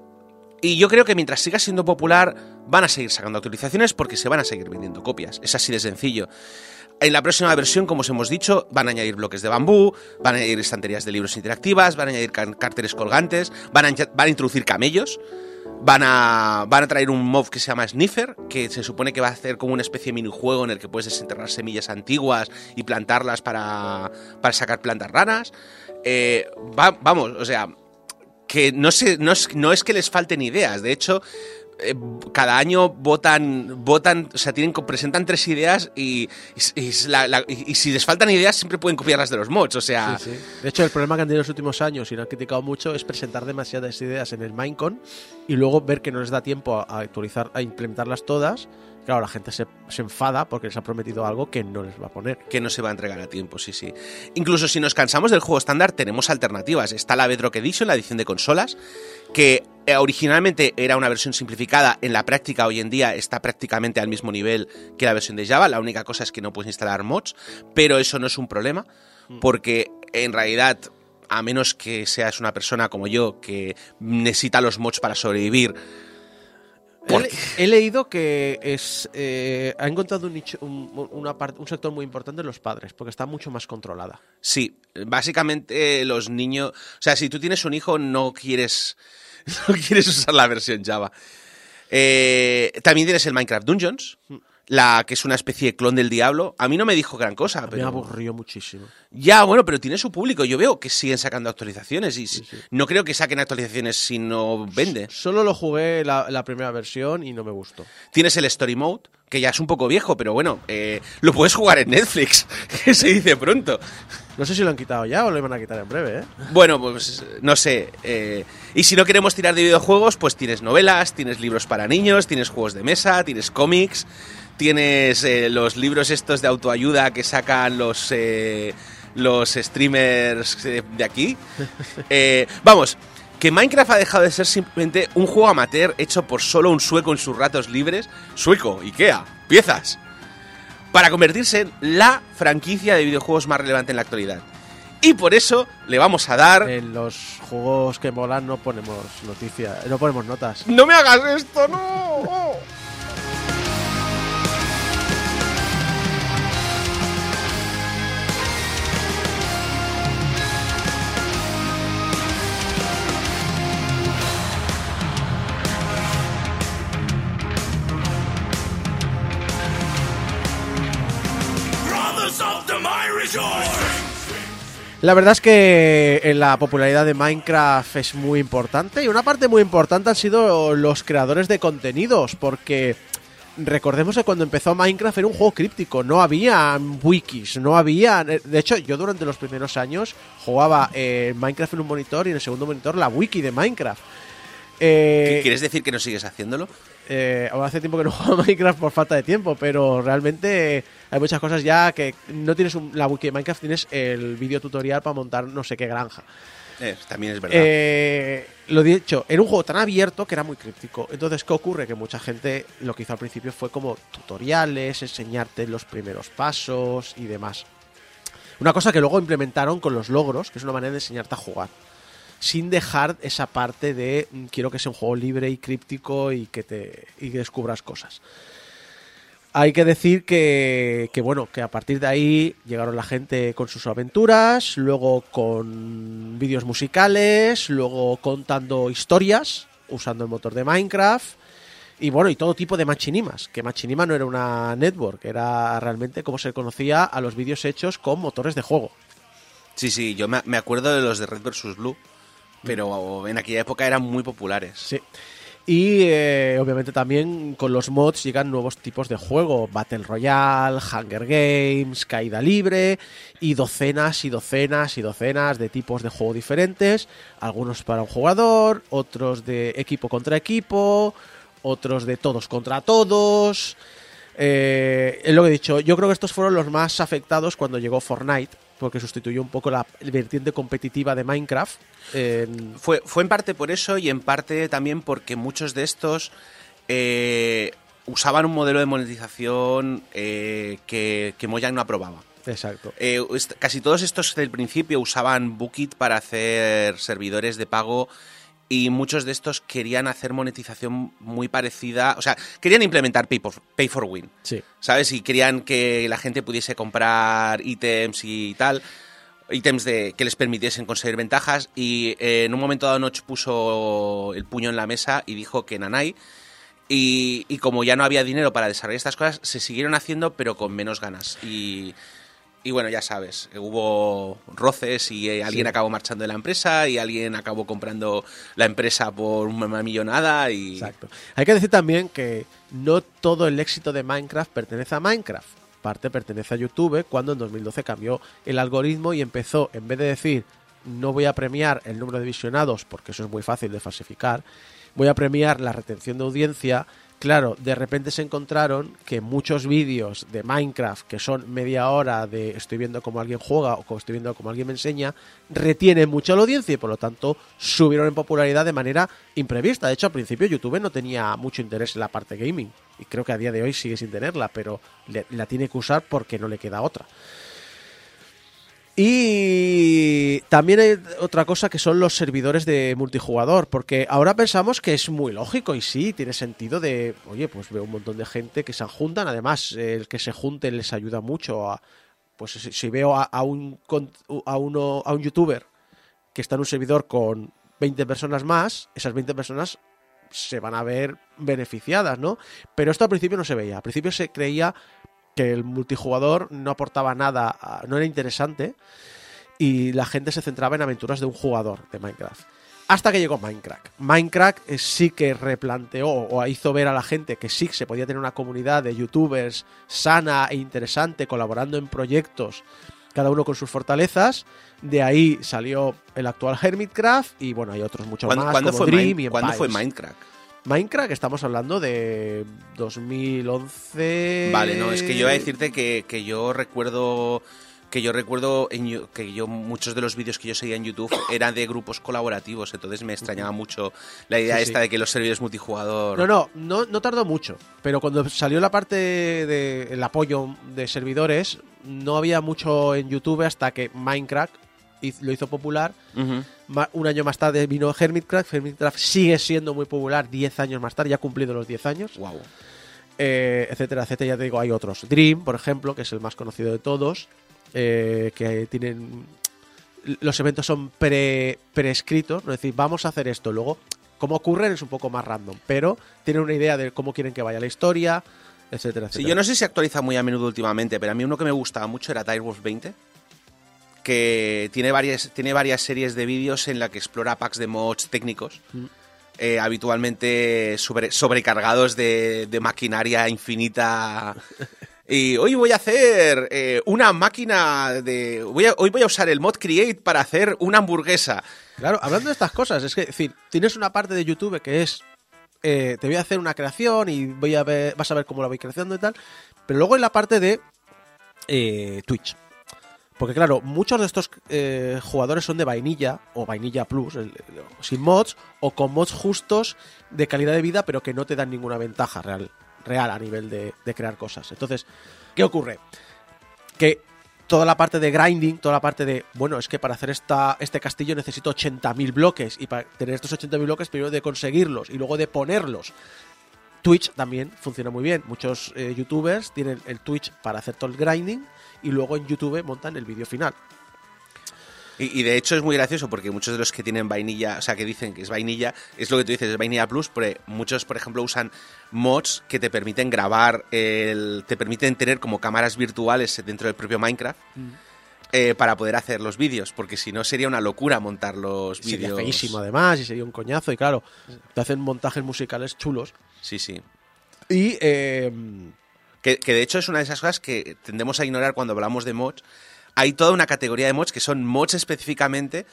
y yo creo que mientras siga siendo popular, van a seguir sacando actualizaciones porque se van a seguir vendiendo copias. Es así de sencillo. En la próxima versión, como os hemos dicho, van a añadir bloques de bambú, van a añadir estanterías de libros interactivas, van a añadir car- carteles colgantes, van a, introducir camellos, van a, van a traer un mob que se llama Sniffer, que se supone que va a hacer como una especie de minijuego en el que puedes desenterrar semillas antiguas y plantarlas para, para sacar plantas raras. Eh, va- vamos, o sea, que no, es, que les falten ideas, de hecho, eh, cada año votan, votan, o sea, tienen, presentan tres ideas y, si les faltan ideas siempre pueden copiarlas de los mods, o sea. De hecho, el problema que han tenido en los últimos años y lo han criticado mucho es presentar demasiadas ideas en el Minecon y luego ver que no les da tiempo a actualizar, a implementarlas todas. Claro, la gente se, se enfada porque les ha prometido algo que no les va a poner. que no se va a entregar a tiempo, sí, sí. Incluso si nos cansamos del juego estándar, tenemos alternativas. Está la Bedrock Edition, la edición de consolas, que eh, originalmente era una versión simplificada, en la práctica hoy en día está prácticamente al mismo nivel que la versión de Java, la única cosa es que no puedes instalar mods, pero eso no es un problema, porque en realidad, a menos que seas una persona como yo que necesita los mods para sobrevivir, ¿Por He, he leído que es eh, ha encontrado un, nicho- un, una parte- un sector muy importante en los padres, porque está mucho más controlada. Sí, básicamente eh, los niños, o sea, si tú tienes un hijo no quieres no quieres usar la versión Java. Eh, también tienes el Minecraft Dungeons, la que es una especie de clon del diablo. A mí no me dijo gran cosa, Me pero aburrió muchísimo. ya bueno, pero tiene su público. Yo veo que siguen sacando actualizaciones y si- no creo que saquen actualizaciones si no vende. Solo lo jugué la, la primera versión y no me gustó. Tienes el Story Mode, que ya es un poco viejo, pero bueno, eh, lo puedes jugar en Netflix, que se dice pronto. No sé si lo han quitado ya o lo iban a quitar en breve, ¿eh? Bueno, pues no sé. eh, y si no queremos tirar de videojuegos, pues tienes novelas, tienes libros para niños, tienes juegos de mesa, tienes cómics, tienes eh, los libros estos de autoayuda que sacan los, eh, los streamers eh, de aquí. Eh, vamos, que Minecraft ha dejado de ser simplemente un juego amateur hecho por solo un sueco en sus ratos libres. Sueco, Ikea, piezas. Para convertirse en la franquicia de videojuegos más relevante en la actualidad. Y por eso le vamos a dar... En los juegos que molan no ponemos noticias, no ponemos notas. ¡No me hagas esto, no! La verdad es que en la popularidad de Minecraft es muy importante y una parte muy importante han sido los creadores de contenidos porque recordemos que cuando empezó Minecraft era un juego críptico, no había wikis, no había... De hecho, yo durante los primeros años jugaba eh, Minecraft en un monitor y en el segundo monitor la wiki de Minecraft. Eh, ¿Quieres decir que no sigues haciéndolo? Eh, ahora hace tiempo que no juego a Minecraft por falta de tiempo, pero realmente hay muchas cosas ya que no tienes un- la wiki de Minecraft, tienes el vídeo tutorial para montar no sé qué granja. Eh, también es verdad. Eh, lo dicho, era un juego tan abierto que era muy críptico. Entonces, ¿qué ocurre? Que mucha gente lo que hizo al principio fue como tutoriales, enseñarte los primeros pasos y demás. Una cosa que luego implementaron con los logros, que es una manera de enseñarte a jugar. Sin dejar esa parte de mm, quiero que sea un juego libre y críptico y que te y descubras cosas. Hay que decir que, que, bueno, que a partir de ahí llegaron la gente con sus aventuras, luego con vídeos musicales, luego contando historias usando el motor de Minecraft y bueno, y todo tipo de machinimas, que machinima no era una network, era realmente como se conocía a los vídeos hechos con motores de juego. Sí, sí, yo me acuerdo de los de Red vs. Blue, pero en aquella época eran muy populares. Sí. Y eh, obviamente también con los mods llegan nuevos tipos de juego, Battle Royale, Hunger Games, Caída Libre y docenas y docenas y docenas de tipos de juego diferentes, algunos para un jugador, otros de equipo contra equipo, otros de todos contra todos. Eh, es lo que he dicho, yo creo que estos fueron los más afectados cuando llegó Fortnite, porque sustituyó un poco la vertiente competitiva de Minecraft. Fue, fue en parte por eso y en parte también porque muchos de estos eh, usaban un modelo de monetización eh, que, que Mojang no aprobaba. Exacto. Eh, casi todos estos del principio usaban Bookit para hacer servidores de pago y muchos de estos querían hacer monetización muy parecida, o sea, querían implementar Pay, por- pay for Win, Sí. ¿sabes? Y querían que la gente pudiese comprar ítems y tal, ítems de, que les permitiesen conseguir ventajas y eh, en un momento dado Notch puso el puño en la mesa y dijo que Nanai y, y como ya no había dinero para desarrollar estas cosas, se siguieron haciendo pero con menos ganas. Y, y bueno, ya sabes, hubo roces y eh, alguien Sí. acabó marchando de la empresa y alguien acabó comprando la empresa por una millonada y... Exacto. Hay que decir también que no todo el éxito de Minecraft pertenece a Minecraft. Parte pertenece a YouTube cuando en 2012 cambió el algoritmo y empezó, en vez de decir no voy a premiar el número de visionados porque eso es muy fácil de falsificar, voy a premiar la retención de audiencia. Claro, de repente se encontraron que muchos vídeos de Minecraft que son media hora de estoy viendo cómo alguien juega o estoy viendo cómo alguien me enseña, retienen mucho la audiencia y por lo tanto subieron en popularidad de manera imprevista. De hecho, al principio YouTube no tenía mucho interés en la parte gaming y creo que a día de hoy sigue sin tenerla, pero la tiene que usar porque no le queda otra. Y También hay otra cosa que son los servidores de multijugador, porque ahora pensamos que es muy lógico y sí, tiene sentido de, oye, pues veo un montón de gente que se juntan, además el que se junten les ayuda mucho a, pues si, veo a, a un, a, uno, a un youtuber que está en un servidor con 20 personas más, esas 20 personas se van a ver beneficiadas, ¿no? Pero esto al principio no se veía, al principio se creía que el multijugador no aportaba nada, no era interesante y la gente se centraba en aventuras de un jugador de Minecraft. Hasta que llegó Minecraft. Minecraft eh, sí que replanteó o hizo ver a la gente que sí se podía tener una comunidad de youtubers sana e interesante, colaborando en proyectos, cada uno con sus fortalezas. De ahí salió el actual Hermitcraft y bueno, hay otros muchos ¿Cuándo, más. cuándo como fue, Dream y cuándo fue. Minecraft? Minecraft, estamos hablando de 2011. Vale, no, es que yo iba a decirte que, que yo recuerdo que yo recuerdo en que yo muchos de los vídeos que yo seguía en YouTube eran de grupos colaborativos, entonces me extrañaba mucho la idea Sí, esta sí. de que los servidores multijugador. No, no, no, no tardó mucho. Pero cuando salió la parte del apoyo de servidores, no había mucho en YouTube hasta que Minecraft lo hizo popular. Un año más tarde vino Hermitcraft. Hermitcraft sigue siendo muy popular 10 años más tarde, ya ha cumplido los 10 años. Guau. eh, etcétera, etcétera. Ya te digo, hay otros. Dream, por ejemplo, que es el más conocido de todos, eh, que tienen... Los eventos son pre, preescritos, ¿no? es decir, vamos a hacer esto. Luego, cómo ocurren es un poco más random, pero tienen una idea de cómo quieren que vaya la historia, etcétera, etcétera. Sí, yo no sé si actualiza muy a menudo últimamente, pero a mí uno que me gustaba mucho era Direwolf 20, que tiene varias, tiene varias series de vídeos en la que explora packs de mods técnicos, eh, habitualmente sobre- sobrecargados de, de maquinaria infinita. Y hoy voy a hacer eh, una máquina de... Voy a- hoy voy a usar el mod Create para hacer una hamburguesa. Claro, hablando de estas cosas, es que, es decir, tienes una parte de YouTube que es, eh, te voy a hacer una creación y voy a ver, vas a ver cómo la voy creciendo y tal, pero luego en la parte de Twitch. Porque claro, muchos de estos eh, jugadores son de vainilla o vainilla plus, sin mods o con mods justos de calidad de vida, pero que no te dan ninguna ventaja real, real a nivel de, de crear cosas. Entonces, ¿qué ocurre? Que toda la parte de grinding, toda la parte de, bueno, es que para hacer esta, este castillo necesito 80.000 bloques y para tener estos 80.000 bloques primero de conseguirlos y luego de ponerlos. Twitch también funciona muy bien. Muchos eh, youtubers tienen el Twitch para hacer todo el grinding y luego en YouTube montan el vídeo final. Y, y de hecho es muy gracioso porque muchos de los que tienen vainilla, o sea, que dicen que es vainilla, es lo que tú dices, es vainilla plus, pero muchos, por ejemplo, usan mods que te permiten grabar, el, te permiten tener como cámaras virtuales dentro del propio Minecraft. eh, para poder hacer los vídeos, porque si no sería una locura montar los Sería vídeos. feísimo además y sería un coñazo y claro, te hacen montajes musicales chulos. Sí, sí. Y eh, Que, de hecho es una de esas cosas que tendemos a ignorar cuando hablamos de mods. Hay toda una categoría de mods que son mods específicamente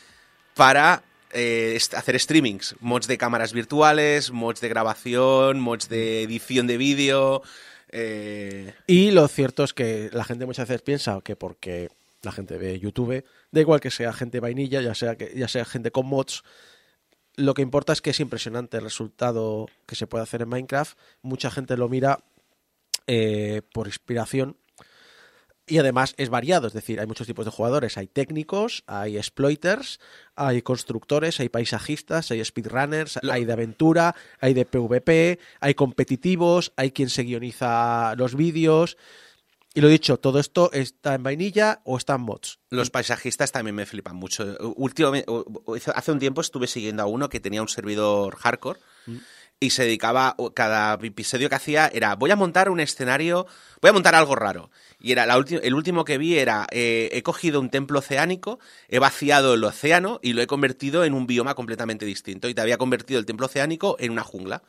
para eh, hacer streamings. Mods de cámaras virtuales, mods de grabación, mods de edición de vídeo. eh, Y lo cierto es que la gente muchas veces piensa que porque la gente ve YouTube, da igual que sea gente vainilla, ya sea que ya sea gente con mods, lo que importa es que es impresionante el resultado que se puede hacer en Minecraft. Mucha gente lo mira eh, por inspiración y además es variado, es decir, hay muchos tipos de jugadores. Hay técnicos, hay exploiters, hay constructores, hay paisajistas, hay speedrunners, hay de aventura, hay de PvP, hay competitivos, hay quien se guioniza los vídeos. Y lo dicho, todo esto está en vainilla o está en mods. Los paisajistas también me flipan mucho. Últimamente, hace un tiempo estuve siguiendo a uno que tenía un servidor hardcore y se dedicaba, cada episodio que hacía era, voy a montar un escenario, voy a montar algo raro. Y era la el último que vi era, eh, he cogido un templo oceánico, he vaciado el océano y lo he convertido en un bioma completamente distinto. Y te había convertido el templo oceánico en una jungla.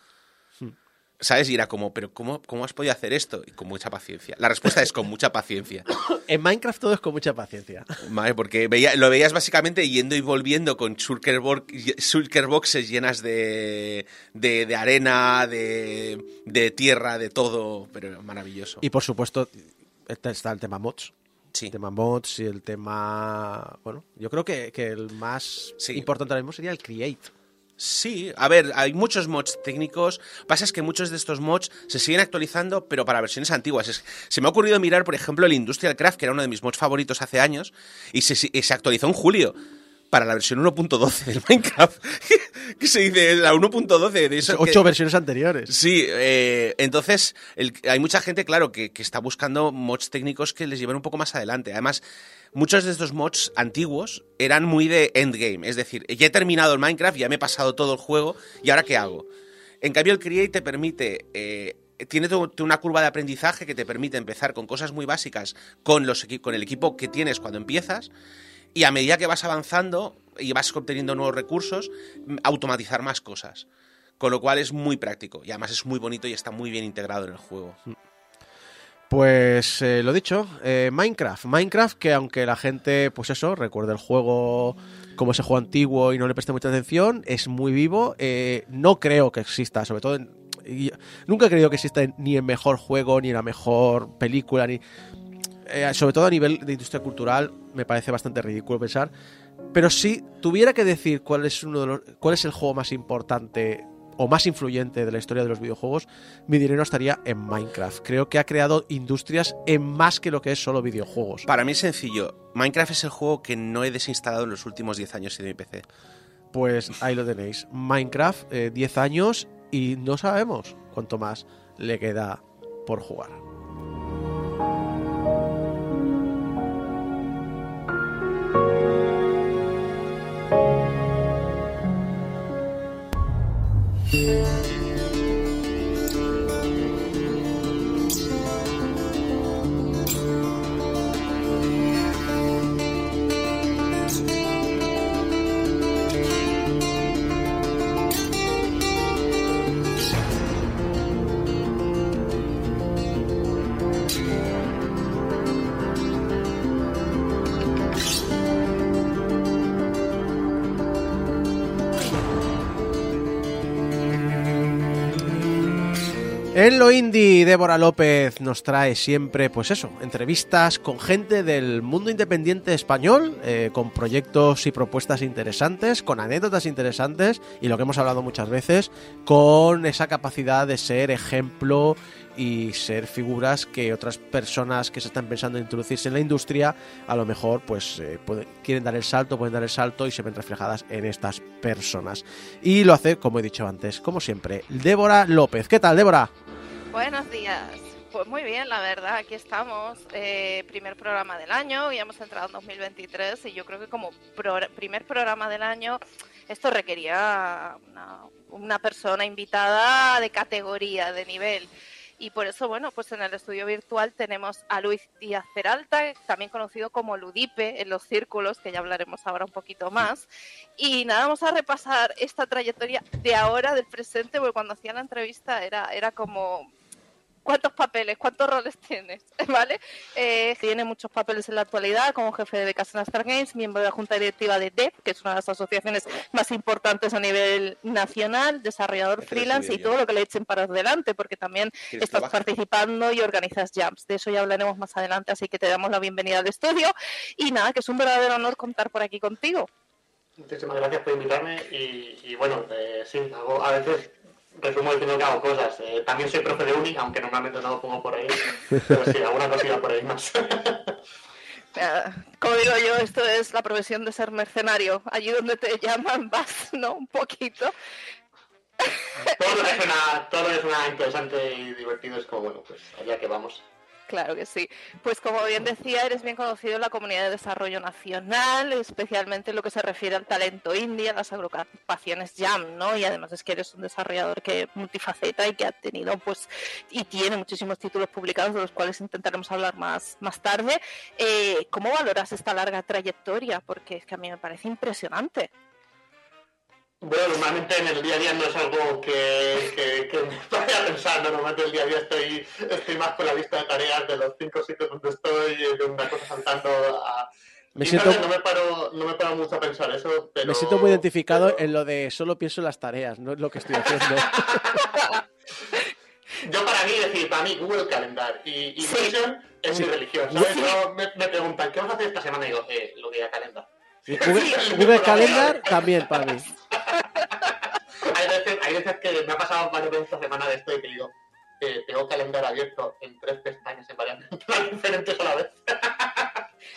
¿Sabes? Y era como, pero cómo, ¿cómo has podido hacer esto? Y con mucha paciencia. La respuesta es con mucha paciencia. En Minecraft todo es con mucha paciencia. Vale, porque veía, lo veías básicamente yendo y volviendo con shulker, bo- shulker boxes llenas de, de, de arena, de, de tierra, de todo, pero maravilloso. Y por supuesto, está está el tema mods. Sí. El tema mods y el tema. Bueno, yo creo que, que el más Sí. importante ahora mismo sería el Create. Sí, a ver, hay muchos mods técnicos. Pasa es que muchos de estos mods se siguen actualizando, pero para versiones antiguas. Se me ha ocurrido mirar, por ejemplo, el Industrial Craft, que era uno de mis mods favoritos hace años, y se, y se actualizó en julio. Para la versión 1.12 del Minecraft. que se dice la 1.12 de eso. que- Ocho versiones anteriores. Sí, eh, entonces el- hay mucha gente, claro, que, que está buscando mods técnicos que les lleven un poco más adelante. Además, muchos de estos mods antiguos eran muy de endgame, es decir, ya he terminado el Minecraft, ya me he pasado todo el juego, ¿y ahora qué hago? En cambio, el Create te permite... eh, tiene una curva de aprendizaje que te permite empezar con cosas muy básicas con, los con el equipo que tienes cuando empiezas y a medida que vas avanzando y vas obteniendo nuevos recursos, automatizar más cosas. Con lo cual es muy práctico y además es muy bonito y está muy bien integrado en el juego. Pues eh, lo dicho, eh, Minecraft. Minecraft que aunque la gente, pues eso, recuerde el juego como ese juego antiguo y no le preste mucha atención, es muy vivo. Eh, no creo que exista, sobre todo nunca he creído que exista ni el mejor juego, ni la mejor película, ni... eh, sobre todo a nivel de industria cultural, me parece bastante ridículo pensar. Pero si tuviera que decir cuál es uno de los, cuál es el juego más importante o más influyente de la historia de los videojuegos, mi dinero estaría en Minecraft. Creo que ha creado industrias en más que lo que es solo videojuegos. Para mí es sencillo. Minecraft es el juego que no he desinstalado en los últimos 10 años de mi PC. Pues ahí lo tenéis. Minecraft, eh, 10 años y no sabemos cuánto más le queda por jugar. Débora López nos trae siempre, pues eso, entrevistas con gente del mundo independiente español, eh, con proyectos y propuestas interesantes, con anécdotas interesantes y lo que hemos hablado muchas veces, con esa capacidad de ser ejemplo y ser figuras que otras personas que se están pensando en introducirse en la industria, a lo mejor pues eh, quieren dar el salto, pueden dar el salto y se ven reflejadas en estas personas. Y lo hace, como he dicho antes, como siempre, Débora López. ¿Qué tal, Débora? Buenos días. Pues muy bien, la verdad, aquí estamos. eh, primer programa del año, ya hemos entrado en 2023 y yo creo que como pro- primer programa del año esto requería una, una persona invitada de categoría, de nivel. Y por eso, bueno, pues en el estudio virtual tenemos a Luis Díaz Peralta, también conocido como Ludipe en los círculos, que ya hablaremos ahora un poquito más. Y nada, vamos a repasar esta trayectoria de ahora, del presente, porque cuando hacía la entrevista era, era como, ¿cuántos papeles, cuántos roles tienes? ¿Vale? Eh, tiene muchos papeles en la actualidad, como jefe de Casana Star Games, miembro de la junta directiva de DEP, que es una de las asociaciones más importantes a nivel nacional, desarrollador freelance y yo. todo lo que le echen para adelante, porque también ¿Quieres estás trabajar? participando y organizas jams. De eso ya hablaremos más adelante, así que te damos la bienvenida al estudio. Y nada, que es un verdadero honor contar por aquí contigo. Muchísimas gracias por invitarme y, y bueno, eh, sí, hago, a veces resumo diciendo que hago cosas. Eh, también soy profe de uni, aunque normalmente no lo pongo por ahí, pero sí, alguna cosilla por ahí más. Eh, Como digo yo, esto es la profesión de ser mercenario. Allí donde te llaman vas, ¿no? Un poquito. todo, lo que suena, todo lo que suena interesante y divertido es como, bueno, pues allá que vamos. Claro que sí. Pues como bien decía, eres bien conocido en la comunidad de desarrollo nacional, especialmente en lo que se refiere al talento indie, a las agrupaciones Jam, ¿no? Y además es que eres un desarrollador que multifaceta y que ha tenido, pues, y tiene muchísimos títulos publicados, de los cuales intentaremos hablar más, más tarde. Eh, ¿Cómo valoras esta larga trayectoria? Porque es que a mí me parece impresionante. Bueno, normalmente en el día a día no es algo que, que, que me vaya ¿no? normalmente el día a día estoy, estoy más con la lista de tareas de los cinco sitios donde estoy, eh, de una cosa saltando a... Me siento- no, me paro, no me paro mucho a pensar eso, pero... Me siento muy identificado en lo de solo pienso en las tareas, no es lo que estoy haciendo. Yo para mí, decir, para mí Google Calendar y, y Notion es Sí. mi religión, ¿sabes? Yo me, me preguntan, ¿qué vas a hacer esta semana? Y digo, eh, lo de Calendar. Y Google, Google Calendar también para mí. Hay veces, que me ha pasado varias veces esta semana de esto y te digo, eh, tengo Calendar abierto en tres pestañas en varias diferentes a la vez.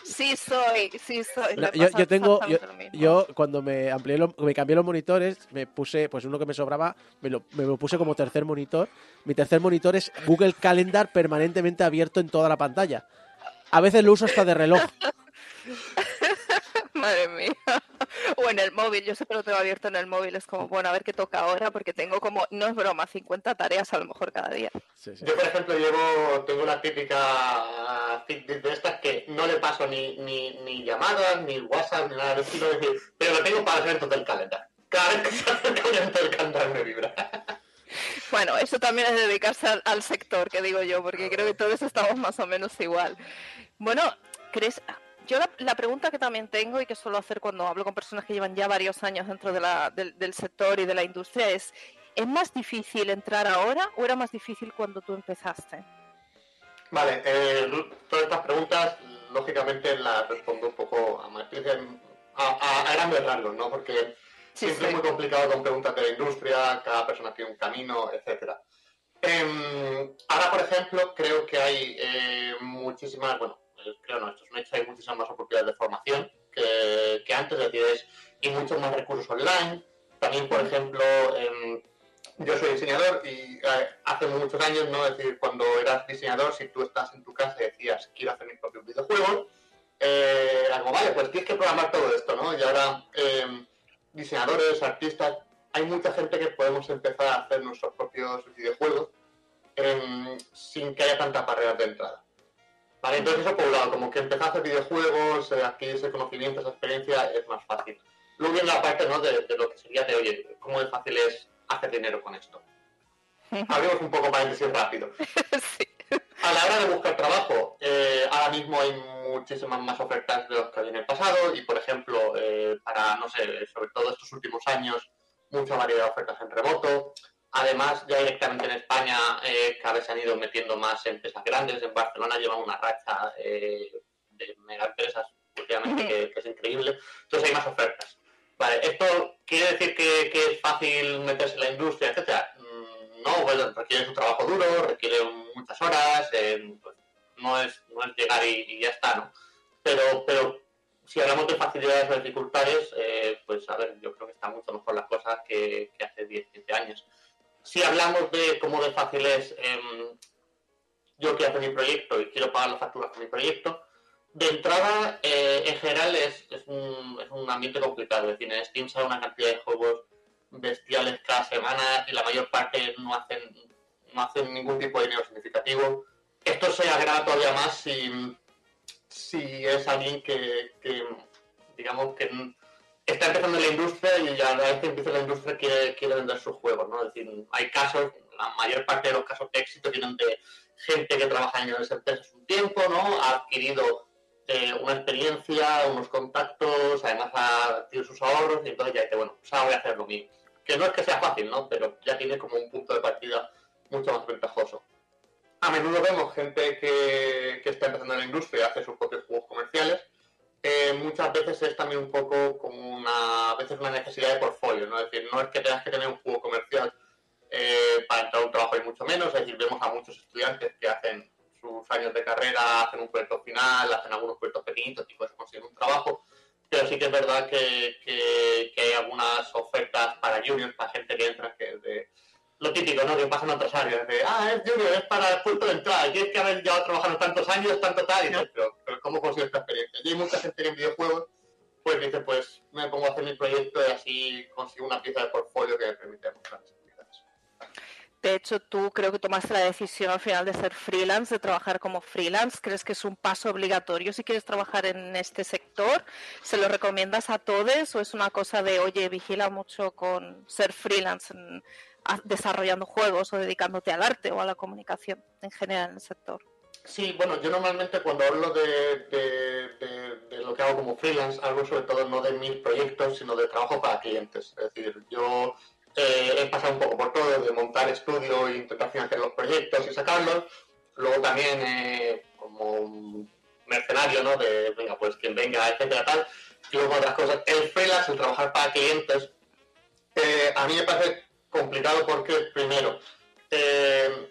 Sí soy, sí soy. Yo, yo tengo, yo, yo cuando me amplié lo- me cambié los monitores, me puse, pues uno que me sobraba, me lo, me lo puse como tercer monitor. Mi tercer monitor es Google Calendar permanentemente abierto en toda la pantalla. A veces lo uso hasta de reloj. Madre mía. O en el móvil, yo siempre lo tengo abierto en el móvil. Es como, bueno, a ver qué toca ahora, porque tengo como, no es broma, 50 tareas a lo mejor cada día. Yo, por ejemplo, llevo, tengo una típica Fitbit de estas que no le paso ni, ni, ni llamadas, ni WhatsApp, ni nada de estilo, decir, pero lo tengo para los eventos del calendar. Cada vez que se acerca un evento del calendar me vibra. Bueno, eso también es dedicarse al, al sector, que digo yo, porque creo que todos estamos más o menos igual. Bueno, ¿crees? Yo la, la pregunta que también tengo y que suelo hacer cuando hablo con personas que llevan ya varios años dentro de la- del, del sector y de la industria es, ¿es más difícil entrar ahora o era más difícil cuando tú empezaste? Vale, eh, todas estas preguntas, lógicamente las respondo un poco a maestría, a, a, a grandes rasgos, ¿no? Porque Sí, siempre sí. es muy complicado con preguntas de la industria, cada persona tiene un camino, etcétera. Em, ahora, por ejemplo, creo que hay eh, muchísimas, bueno, creo no, esto es un hecho, hay muchísimas más oportunidades de formación que, antes, es decir, y muchos más recursos online. También, por ejemplo, em, yo soy diseñador y eh, hace muchos años, ¿no? Es decir, cuando eras diseñador, si tú estás en tu casa y decías, quiero hacer mis propios videojuegos, eh, como, vale, pues tienes que programar todo esto, ¿no? Y ahora, em, diseñadores, artistas, hay mucha gente que podemos empezar a hacer nuestros propios videojuegos em, sin que haya tantas barreras de entrada. Vale, entonces eso por un lado, como que empezar a hacer videojuegos, eh, adquirir ese conocimiento, esa experiencia, es más fácil. Luego viene la parte ¿no? de, de lo que sería de, oye, ¿cómo de fácil es hacer dinero con esto? Hablemos un poco paréntesis rápido. A la hora de buscar trabajo, eh, ahora mismo hay muchísimas más ofertas de los que había en el pasado y, por ejemplo, eh, para, no sé, sobre todo estos últimos años, mucha variedad de ofertas en remoto. Además, ya directamente en España eh, cada vez se han ido metiendo más empresas grandes. En Barcelona llevan una racha eh, de mega empresas últimamente que, es increíble. Entonces hay más ofertas. Vale, ¿esto quiere decir que, es fácil meterse en la industria, etcétera? Mm, No, bueno, requiere un trabajo duro, requiere muchas horas, eh, pues, no, es, no es llegar y, ya está, ¿no? Pero, pero si hablamos de facilidades o dificultades, eh, pues a ver, yo creo que están mucho mejor las cosas que, que hace 10, 15 años. Si hablamos de cómo de fácil es, em, yo quiero hacer mi proyecto y quiero pagar las facturas con mi proyecto, de entrada, eh, en general es, es, un, es un ambiente complicado. Es decir, en Steam sale una cantidad de juegos bestiales cada semana y la mayor parte no hacen, no hacen ningún tipo de dinero significativo. Esto se agrava todavía más si, si es alguien que, que, digamos, que está empezando la industria y a la vez que empieza la industria quiere, quiere vender sus juegos, ¿no? Es decir, hay casos, la mayor parte de los casos de éxito vienen de gente que trabaja en esas empresas un tiempo, ¿no? Ha adquirido eh, una experiencia, unos contactos, además ha tenido sus ahorros y entonces ya dice, bueno, pues ahora voy a hacer lo mío. Que no es que sea fácil, ¿no? Pero ya tiene como un punto de partida mucho más ventajoso. A menudo vemos gente que, que está empezando en la industria y hace sus propios juegos comerciales. Eh, muchas veces es también un poco como una, a veces una necesidad de portfolio, ¿no? Es decir, no es que tengas que tener un juego comercial eh, para entrar a un trabajo y mucho menos, es decir, vemos a muchos estudiantes que hacen sus años de carrera, hacen un proyecto final, hacen algunos proyectos pequeñitos y pues consiguen un trabajo, pero sí que es verdad que, que, hay algunas ofertas para juniors, para gente que entra, que de lo típico, ¿no? Que pasa en otras áreas, de, ah, es junior, es para el puesto de entrada, tienes que haber ya trabajado tantos años, tanto tal, y dices, pero, pero ¿cómo consigo esta experiencia? Y hay mucha gente que en videojuegos, pues dice, pues me pongo a hacer mi proyecto y así consigo una pieza de portfolio que me permite mostrar. De hecho, tú creo que tomaste la decisión al final de ser freelance, de trabajar como freelance. ¿Crees que es un paso obligatorio si quieres trabajar en este sector? ¿Se lo recomiendas a todos o es una cosa de, oye, vigila mucho con ser freelance desarrollando juegos o dedicándote al arte o a la comunicación en general en el sector? Sí, bueno, yo normalmente cuando hablo de, de- de- de lo que hago como freelance, hablo sobre todo no de mis proyectos, sino de trabajo para clientes. Es decir, yo eh, he pasado un poco por todo, de montar estudio e intentar financiar los proyectos y sacarlos. Luego también eh, como mercenario, ¿no? De, venga, pues quien venga, etcétera, tal. Y luego otras cosas. El freelance, el trabajar para clientes, eh, a mí me parece complicado porque, primero, eh,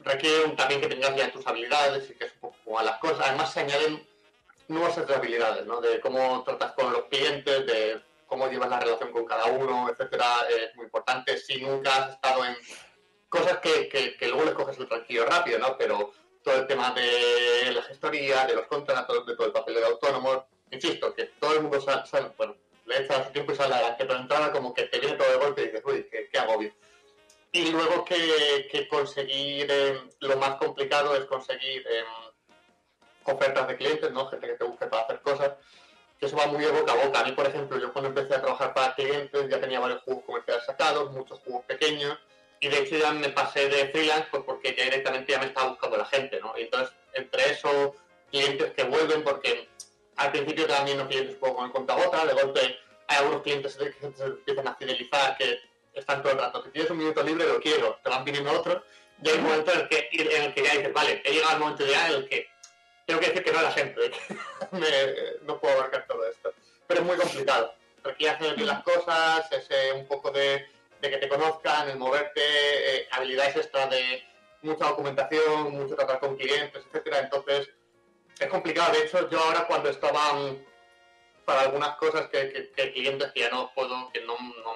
requiere un- también que tengas ya tus habilidades y que es un poco a las cosas. Además, se añaden de habilidades, ¿no? De cómo tratas con los clientes, de cómo llevas la relación con cada uno, etcétera, es muy importante. Si nunca has estado en cosas que, que, que luego les coges el tranquillo rápido, ¿no? Pero todo el tema de la gestoría, de los contratos, de todo el papel de autónomo, insisto, que todo el mundo sabe- bueno, le echa su tiempo y sale adelante, pero entrada como que te viene todo de golpe y dices, uy, qué, qué agobio. Y luego que, que conseguir, eh, lo más complicado es conseguir eh, ofertas de clientes, ¿no? Gente que te busque para hacer cosas. Que eso va muy de boca a boca. A mí, por ejemplo, yo cuando empecé a trabajar para clientes ya tenía varios juegos comerciales sacados, muchos juegos pequeños, y de hecho ya me pasé de freelance pues porque ya directamente ya me estaba buscando la gente, ¿no? Y entonces, entre eso, clientes que vuelven, porque al principio también los clientes un poco con el contagota, de golpe hay algunos clientes que se empiezan a fidelizar, que están todo el rato, si tienes un minuto libre lo quiero, te van pidiendo otros, y hay un momento en el que, en el que ya dices, vale, he llegado al momento ya en el que tengo que decir que no a la gente, me- no puedo abarcar todo esto. Pero es muy complicado, requiere hacer bien las cosas, es eh, un poco de, de que te conozcan, el moverte, eh, habilidades extra de mucha documentación, mucho tratar con clientes, etcétera. Entonces, es complicado. De hecho, yo ahora cuando estaba mm, para algunas cosas que, que- que clientes que ya no puedo, que no, no,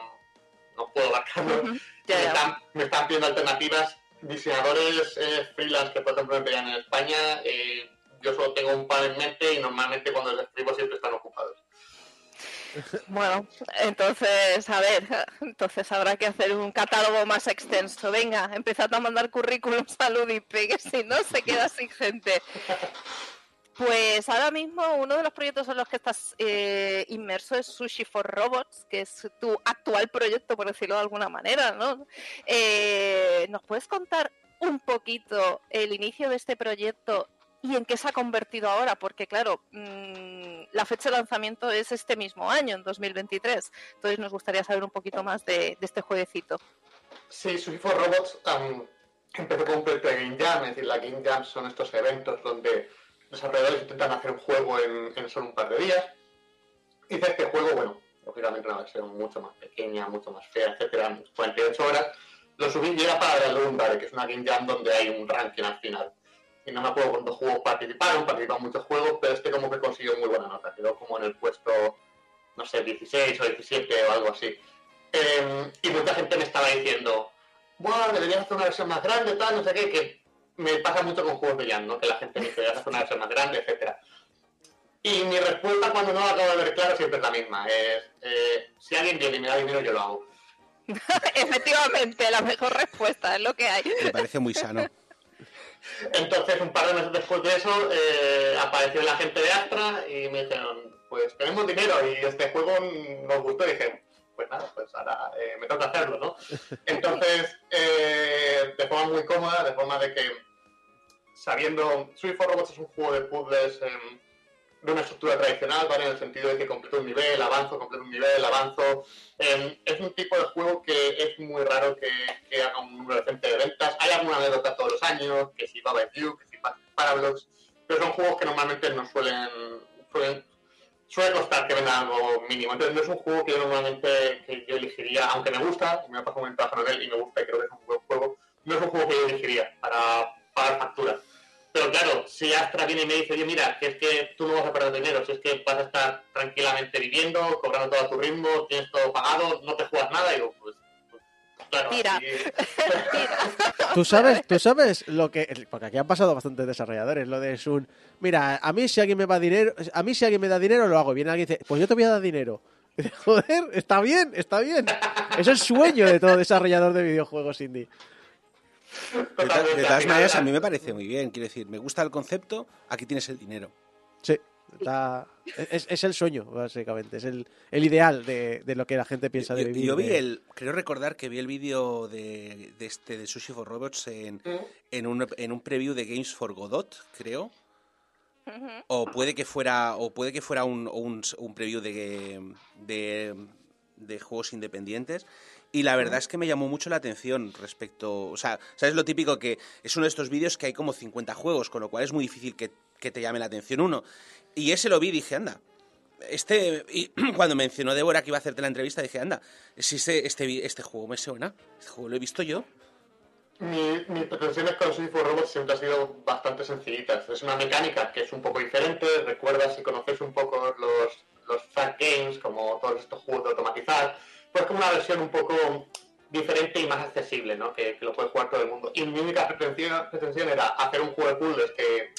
no puedo abarcarlo, me, están, me están pidiendo alternativas. Diseñadores eh, freelance que, por ejemplo, me pegan en España, eh, yo solo tengo un par en mente y normalmente cuando les escribo siempre están ocupados. Bueno, entonces, a ver, entonces habrá que hacer un catálogo más extenso. Venga, empezad a mandar currículums a Ludipe, que si no se queda sin gente. Pues ahora mismo uno de los proyectos en los que estás eh, inmerso es Sushi for Robots, que es tu actual proyecto, por decirlo de alguna manera, ¿no? Eh, ¿Nos puedes contar un poquito el inicio de este proyecto y en qué se ha convertido ahora? Porque claro, mm, la fecha de lanzamiento es este mismo año, en 2023. Entonces nos gustaría saber un poquito más de, este jueguecito. Sí, Sushi for Robots am, empezó con un proyecto de Game Jam, es decir, la Game Jam son estos eventos donde desarrolladores intentan hacer un juego en, solo un par de días. Hice este juego, bueno, lógicamente una versión mucho más pequeña, mucho más fea, etcétera, 48 horas. Lo subí y era para el Lumbar, que es una Game Jam donde hay un ranking al final. Y no me acuerdo cuántos juegos participaron, participaron muchos juegos, pero este como que consiguió muy buena nota, quedó como en el puesto, no sé, 16 o 17 o algo así. Eh, y mucha gente me estaba diciendo, bueno, deberías hacer una versión más grande, tal, no sé qué, que me pasa mucho con juegos de Jam, ¿no? Que la gente me dice, hacer una versión más grande, etcétera. Y mi respuesta cuando no lo acabo de ver claro siempre es la misma, es, eh, si alguien viene y me da dinero, yo lo hago. Efectivamente, la mejor respuesta es lo que hay. Me parece muy sano. Entonces, un par de meses después de eso, eh, apareció la gente de Astra y me dijeron, pues tenemos dinero y este juego nos gustó. Y dije, pues nada, pues ahora eh, me toca hacerlo, ¿no? Entonces, eh, de forma muy cómoda, de forma de que, sabiendo, Sweet for Robots es un juego de puzzles em, de una estructura tradicional, ¿vale? En el sentido de que completo un nivel, avanzo, completo un nivel, avanzo. Em, es un tipo de juego que es muy raro que, que haga un número decente de ventas. Hay alguna anécdota todos los años, que si Baba You, que si Parablocks, pero son juegos que normalmente no suelen, suelen suele costar que vendan algo mínimo. Entonces no es un juego que yo normalmente que yo elegiría, aunque me gusta, me ha pasado un trabajo en él y me gusta y creo que es un buen juego, no es un juego que yo elegiría para pagar facturas. Pero claro, si Astra viene y me dice, mira, que es que tú no vas a perder dinero, si es que vas a estar tranquilamente viviendo, cobrando todo a tu ritmo, tienes todo pagado, no te juegas nada, y digo, pues, claro, Tira. así- Tú sabes, tú sabes lo que. Porque aquí han pasado bastantes desarrolladores. Lo de Sun. Mira, a mí si alguien me va dinero. A mí si alguien me da dinero, lo hago. Viene alguien y dice, pues yo te voy a dar dinero. Dice, Joder, está bien, está bien. Es el sueño de todo desarrollador de videojuegos indie. De, de todas maneras, era- a mí me parece muy bien. Quiero decir, me gusta el concepto, aquí tienes el dinero. Sí, está, es, es el sueño, básicamente. Es el, el ideal de, de lo que la gente piensa de Yo, vivir. yo vi de- el, creo recordar que vi el vídeo de, de este de Sushi for Robots en, en, un, en un preview de Games for Godot, creo. O puede que fuera, o puede que fuera un, un, un preview de, de, de juegos independientes. Y la verdad es que me llamó mucho la atención respecto. O sea, ¿sabes lo típico? Que es uno de estos vídeos que hay como 50 juegos, con lo cual es muy difícil que, que te llame la atención uno. Y ese lo vi y dije, anda. Este, y cuando mencionó Débora que iba a hacerte la entrevista, dije, anda, si este, este, este juego me suena, este juego lo he visto yo. mi- mis pretensiones con City for Robots siempre han sido bastante sencillitas. Es una mecánica que es un poco diferente. Recuerda, si conocéis un poco los, los Fat Games, como todos estos juegos de automatizar, pues como una versión un poco diferente y más accesible, ¿no? Que, que lo puede jugar todo el mundo. Y mi única pretensión, pretensión era hacer un juego de puzzles que,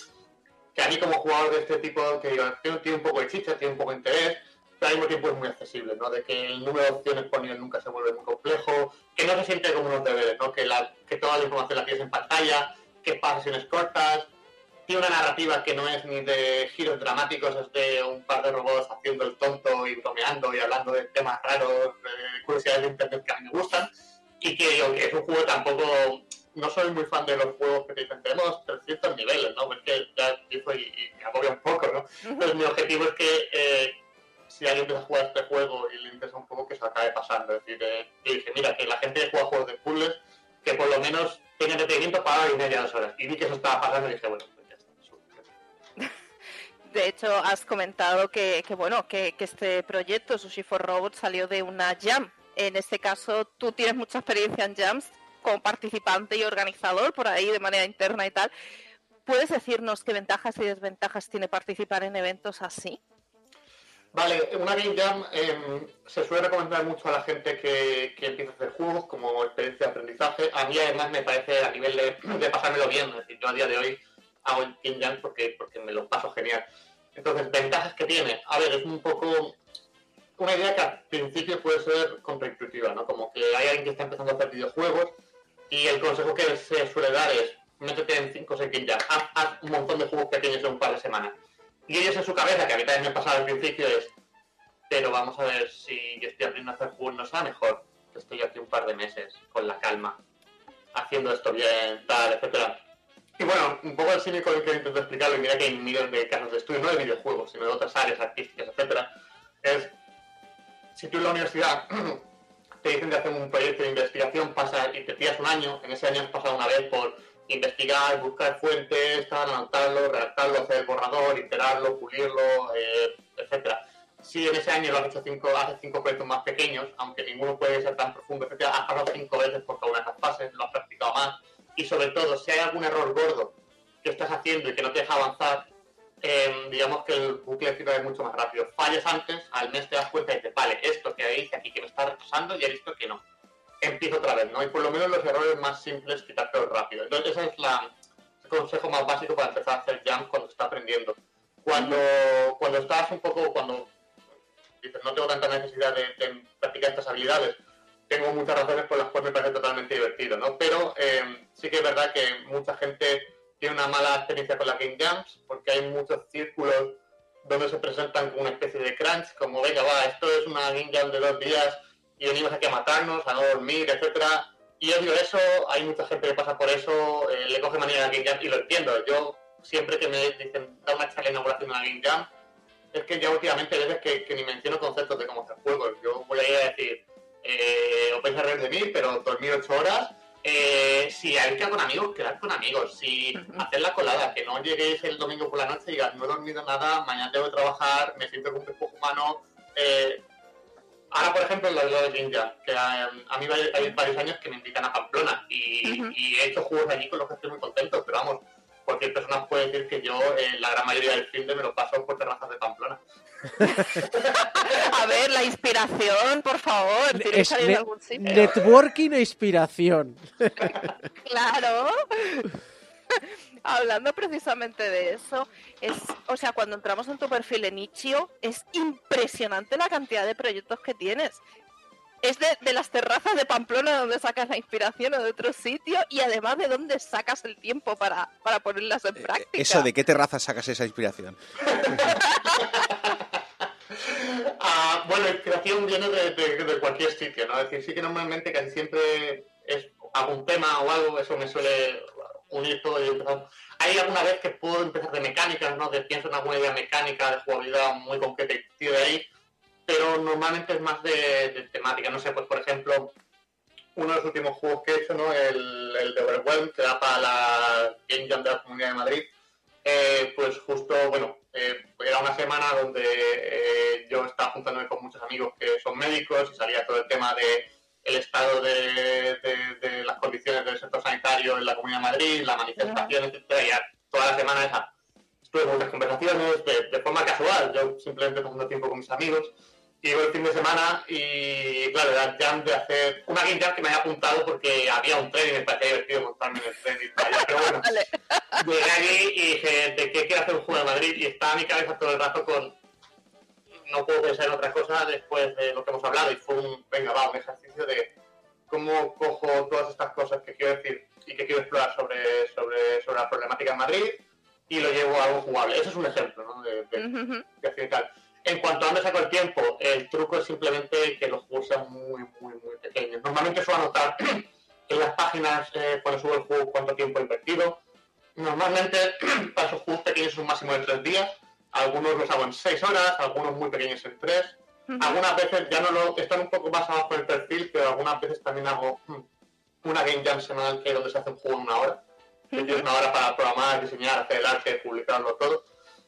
que a mí como jugador de este tipo, que digo, tiene, un poco de chicha, tiene un poco de interés, pero al mismo tiempo es muy accesible, ¿no? De que el número de opciones por nivel nunca se vuelve muy complejo, que no se siente como unos deberes, ¿no? Que, la, que toda la información la tienes en pantalla, que pases sesiones cortas, tiene una narrativa que no es ni de giros dramáticos, es de un par de robots haciendo el tonto y bromeando y hablando de temas raros, de curiosidades de internet que a mí me gustan, y que es un juego tampoco... No soy muy fan de los juegos que te dicen, tenemos 300 niveles, ¿no? Porque ya empiezo y, y me agobia un poco, ¿no? Entonces mi objetivo es que eh, si alguien empieza a jugar este juego y le interesa un poco, que se acabe pasando. Es decir, eh, yo dije, mira, que la gente que juega juegos de puzzles, que por lo menos tenga entretenimiento para hora y media, dos horas. Y vi que eso estaba pasando y dije, bueno, pues ya está. De hecho, has comentado que, que, bueno, que, que este proyecto, Sushi for Robots, salió de una jam. En este caso, tú tienes mucha experiencia en jams como participante y organizador por ahí de manera interna y tal. ¿Puedes decirnos qué ventajas y desventajas tiene participar en eventos así? Vale, una Game Jam eh, se suele recomendar mucho a la gente que, que empieza a hacer juegos como experiencia de aprendizaje. A mí además me parece a nivel de, pasármelo bien, es decir, yo a día de hoy hago Game Jam porque, porque me lo paso genial. Entonces, ventajas que tiene. A ver, es un poco una idea que al principio puede ser contraintuitiva, ¿no? Como que hay alguien que está empezando a hacer videojuegos y el consejo que se suele dar es métete en 5 o 6 Game Jam, haz, haz un montón de juegos pequeños en un par de semanas. Y ellos en su cabeza, que a mí también me pasaba al principio, es, pero vamos a ver si yo estoy aprendiendo a hacer juegos, no será mejor que estoy aquí un par de meses, con la calma, haciendo esto bien, tal, etcétera. Y bueno, un poco el cínico que intento explicarlo, y mira que hay millones de casos de estudio, no de videojuegos, sino de otras áreas artísticas, etcétera, es, si tú en la universidad te dicen de hacer un proyecto de investigación pasa y te tiras un año, en ese año has pasado una vez por investigar, buscar fuentes, anotarlo, redactarlo, hacer el borrador, iterarlo, pulirlo, eh, etcétera. Si en ese año lo has hecho cinco, haces cinco proyectos más pequeños, aunque ninguno puede ser tan profundo, etcétera, has pasado cinco veces por cada una de esas fases, lo has practicado más, y sobre todo, si hay algún error gordo que estás haciendo y que no te deja avanzar, eh, digamos que el bucle final es mucho más rápido. Fallas antes, al mes te das cuenta y dices, vale, esto que hice aquí que me está retrasando, ya he visto que no. Empiezo otra vez, ¿no? Y por lo menos los errores más simples quitártelos rápido. Entonces ese es la, el consejo más básico para empezar a hacer jump cuando se está aprendiendo. Cuando, cuando estás un poco, cuando dices, no tengo tanta necesidad de, de practicar estas habilidades, tengo muchas razones por las cuales me parece totalmente divertido, ¿no? Pero eh, sí que es verdad que mucha gente tiene una mala experiencia con las Game Jams, porque hay muchos círculos donde se presentan una especie de crunch, como venga, va, esto es una Game Jam de dos días y venimos aquí a matarnos, a no dormir, etcétera. Y odio eso, hay mucha gente que pasa por eso, eh, le coge manía a la Game Jam y lo entiendo. Yo siempre que me dicen da una charla de inauguración de una Game Jam, es que ya últimamente hay veces que, que ni menciono conceptos de cómo hacer juegos. Yo voy a ir a decir, eh, os vais de mí, pero dormir ocho horas. Eh, si hay que quedar con amigos, quedad con amigos. Si hacer la colada, que no lleguéis el domingo por la noche y digas, no he dormido nada, mañana tengo que trabajar, me siento como un espejo humano. Eh, ahora, por ejemplo, lo, lo de Ninja, que a, a mí hay, hay varios años que me invitan a Pamplona y, y he hecho juegos allí con los que estoy muy contento, pero vamos, cualquier persona puede decir que yo eh, la gran mayoría del de me lo paso por terrazas de Pamplona. A ver, la inspiración, por favor, tiene que salir de algún sitio. networking e inspiración. Claro. Hablando precisamente de eso, es, o sea, cuando entramos en tu perfil en Itch.io, es impresionante la cantidad de proyectos que tienes. Es de, de las terrazas de Pamplona donde sacas la inspiración o de otro sitio y además de dónde sacas el tiempo para, para ponerlas en práctica. Eso de qué terraza sacas esa inspiración. Ah, bueno, inspiración viene de, de- de cualquier sitio, ¿no? Es decir, sí que normalmente casi siempre es algún tema o algo, eso me suele unir todo y empezar. Hay alguna vez que puedo empezar de mecánicas, ¿no? De pienso en alguna idea mecánica, de jugabilidad muy concreta y tiro de ahí, pero normalmente es más de, de temática, no sé, pues por ejemplo, uno de los últimos juegos que he hecho, ¿no? El, el de Overwhelm, que da para la Game Jam de la Comunidad de Madrid, eh, pues justo, bueno, eh, era una semana donde eh, yo estaba juntándome con muchos amigos que son médicos y salía todo el tema de el estado de, de- de las condiciones del sector sanitario en la Comunidad de Madrid, la manifestación, etcétera, ya toda la semana esa, estuve en muchas conversaciones de, de forma casual, yo simplemente pasando tiempo con mis amigos, llegó el fin de semana y claro, era el jam de hacer una game jam que me había apuntado porque había un tren y me parecía divertido montarme en el tren y tal, pero bueno, llegué allí y dije, ¿de qué quiero hacer un juego de Madrid? Y estaba mi cabeza todo el rato con, no puedo pensar en otra cosa después de lo que hemos hablado y fue un, venga, va, un ejercicio de cómo cojo todas estas cosas que quiero decir y que quiero explorar sobre, sobre, sobre la problemática en Madrid y lo llevo a algo jugable. Eso es un ejemplo, ¿no? De, de- de acción y tal. En cuanto a dónde saco el tiempo, el truco es simplemente que los juegos sean muy, muy, muy pequeños. Normalmente suelo anotar en las páginas eh, cuando subo el juego cuánto tiempo he invertido. Normalmente para esos juegos pequeños es un máximo de tres días. Algunos los hago en seis horas, algunos muy pequeños en tres. Algunas veces ya no lo están un poco más abajo en el perfil, pero algunas veces también hago mm, una game jam semanal que es donde se hace un juego en una hora. Que tienes una hora para programar, diseñar, hacer el arte, publicarlo todo.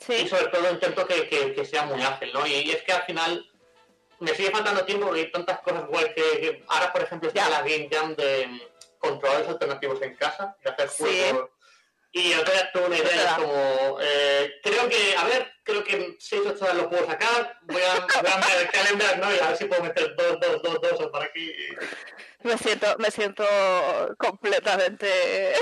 Y sobre todo intento que, que- que sea muy ágil, ¿no? Y, y es que al final me sigue faltando tiempo porque hay tantas cosas guay que, que ahora, por ejemplo, está la game jam de mm, controladores alternativos en casa y hacer Sí. juegos. Y yo tuve una idea, es como, eh, creo que, a ver, creo que en 6 8 horas lo puedo sacar, voy a, voy a mirar el calendar, ¿no? Y a ver si puedo meter dos, dos, dos, dos por aquí. y- Me siento, me siento completamente,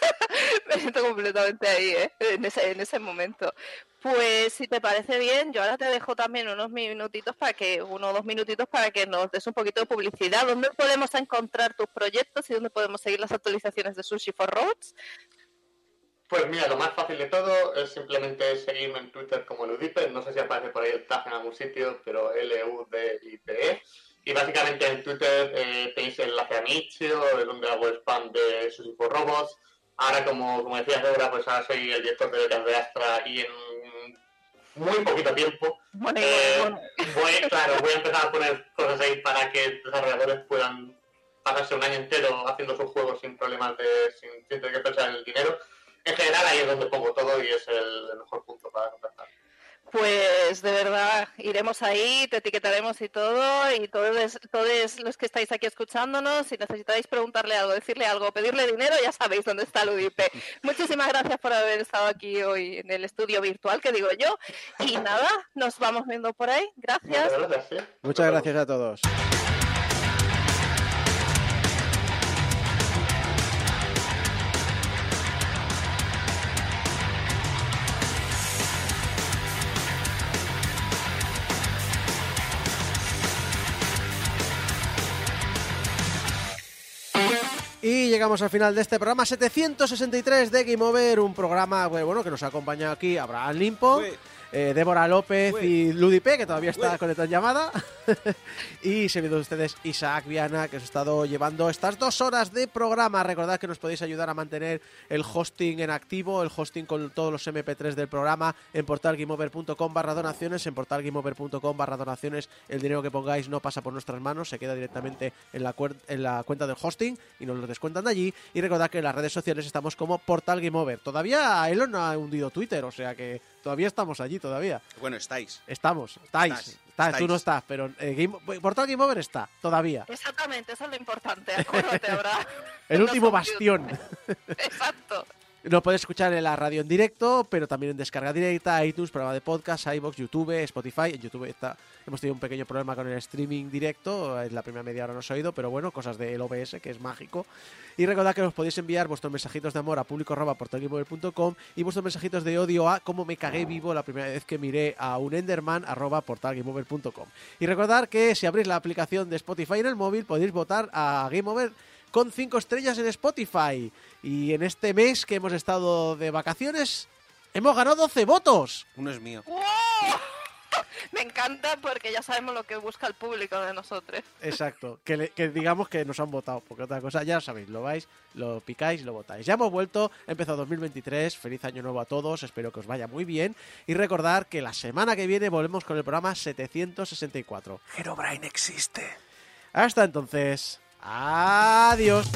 me siento completamente ahí, ¿eh? en, ese, en ese momento. Pues si te parece bien, yo ahora te dejo también unos minutitos para que, uno o dos minutitos para que nos des un poquito de publicidad. ¿Dónde podemos encontrar tus proyectos y dónde podemos seguir las actualizaciones de Sushi for Roads? Pues mira, lo más fácil de todo es simplemente seguirme en Twitter como Ludipe. No sé si aparece por ahí el tag en algún sitio, pero L-U-D-I-P-E. E. Y básicamente en Twitter eh, tenéis el enlace a Nichio, donde hago spam de Sushi for Robots. Ahora, como, como decías, Débora, pues ahora soy el director de becas de Astra y en muy poquito tiempo Bueno, eh, bueno. voy, claro, voy a empezar a poner cosas ahí para que desarrolladores puedan pasarse un año entero haciendo sus juegos sin problemas de, sin, sin tener que pensar en el dinero. En general ahí es donde pongo todo y es el, el mejor punto para contactar. Pues de verdad, iremos ahí, te etiquetaremos y todo, y todos, todos los que estáis aquí escuchándonos, si necesitáis preguntarle algo, decirle algo, pedirle dinero, ya sabéis dónde está Ludipe. Muchísimas gracias por haber estado aquí hoy en el estudio virtual, que digo yo. Y nada, nos vamos viendo por ahí. Gracias. Muchas gracias, ¿sí? Muchas gracias a todos. Y llegamos al final de este programa 763 de Game Over, un programa bueno, que nos ha acompañado aquí Abraham Limpo, eh, Débora López y Ludipe, que todavía está conectado en llamada, y de ustedes Isaac Viana, que os ha estado llevando estas dos horas de programa. Recordad que nos podéis ayudar a mantener el hosting en activo, el hosting con todos los MP3 del programa en portalgameover.com barra donaciones, en portalgameover.com barra donaciones. El dinero que pongáis no pasa por nuestras manos, se queda directamente en la, en la cuenta del hosting y nos lo descuentan de allí. Y recordad que en las redes sociales estamos como Portal Game Over. Todavía Elon no ha hundido Twitter, o sea que todavía estamos allí, todavía. Bueno, estáis. Estamos, estáis. Estáis. Tú no estás, pero eh, Game- Portal Game Over está, todavía. Exactamente, eso es lo importante, acuérdate ahora. El último bastión. Exacto. Lo puedes escuchar en la radio en directo, pero también en descarga directa, iTunes, programa de podcast, iBox, YouTube, Spotify. En YouTube está, hemos tenido un pequeño problema con el streaming directo. En la primera media hora no se ha oído, pero bueno, cosas del OBS, que es mágico. Y recordad que os podéis enviar vuestros mensajitos de amor a público.portalgameover.com y vuestros mensajitos de odio a cómo me cagué vivo la primera vez que miré a un Enderman arroba portalgameover.com. Y recordad que si abrís la aplicación de Spotify en el móvil podéis votar a Game Over con 5 estrellas en Spotify. Y en este mes que hemos estado de vacaciones, hemos ganado 12 votos. Uno es mío. ¡Wow! Me encanta porque ya sabemos lo que busca el público de nosotros. Exacto, que, le- que digamos que nos han votado, porque otra cosa ya sabéis, lo vais, lo picáis, lo votáis. Ya hemos vuelto, ha empezado 2023, feliz año nuevo a todos, espero que os vaya muy bien y recordar que la semana que viene volvemos con el programa 764. Herobrine existe. Hasta entonces, adiós.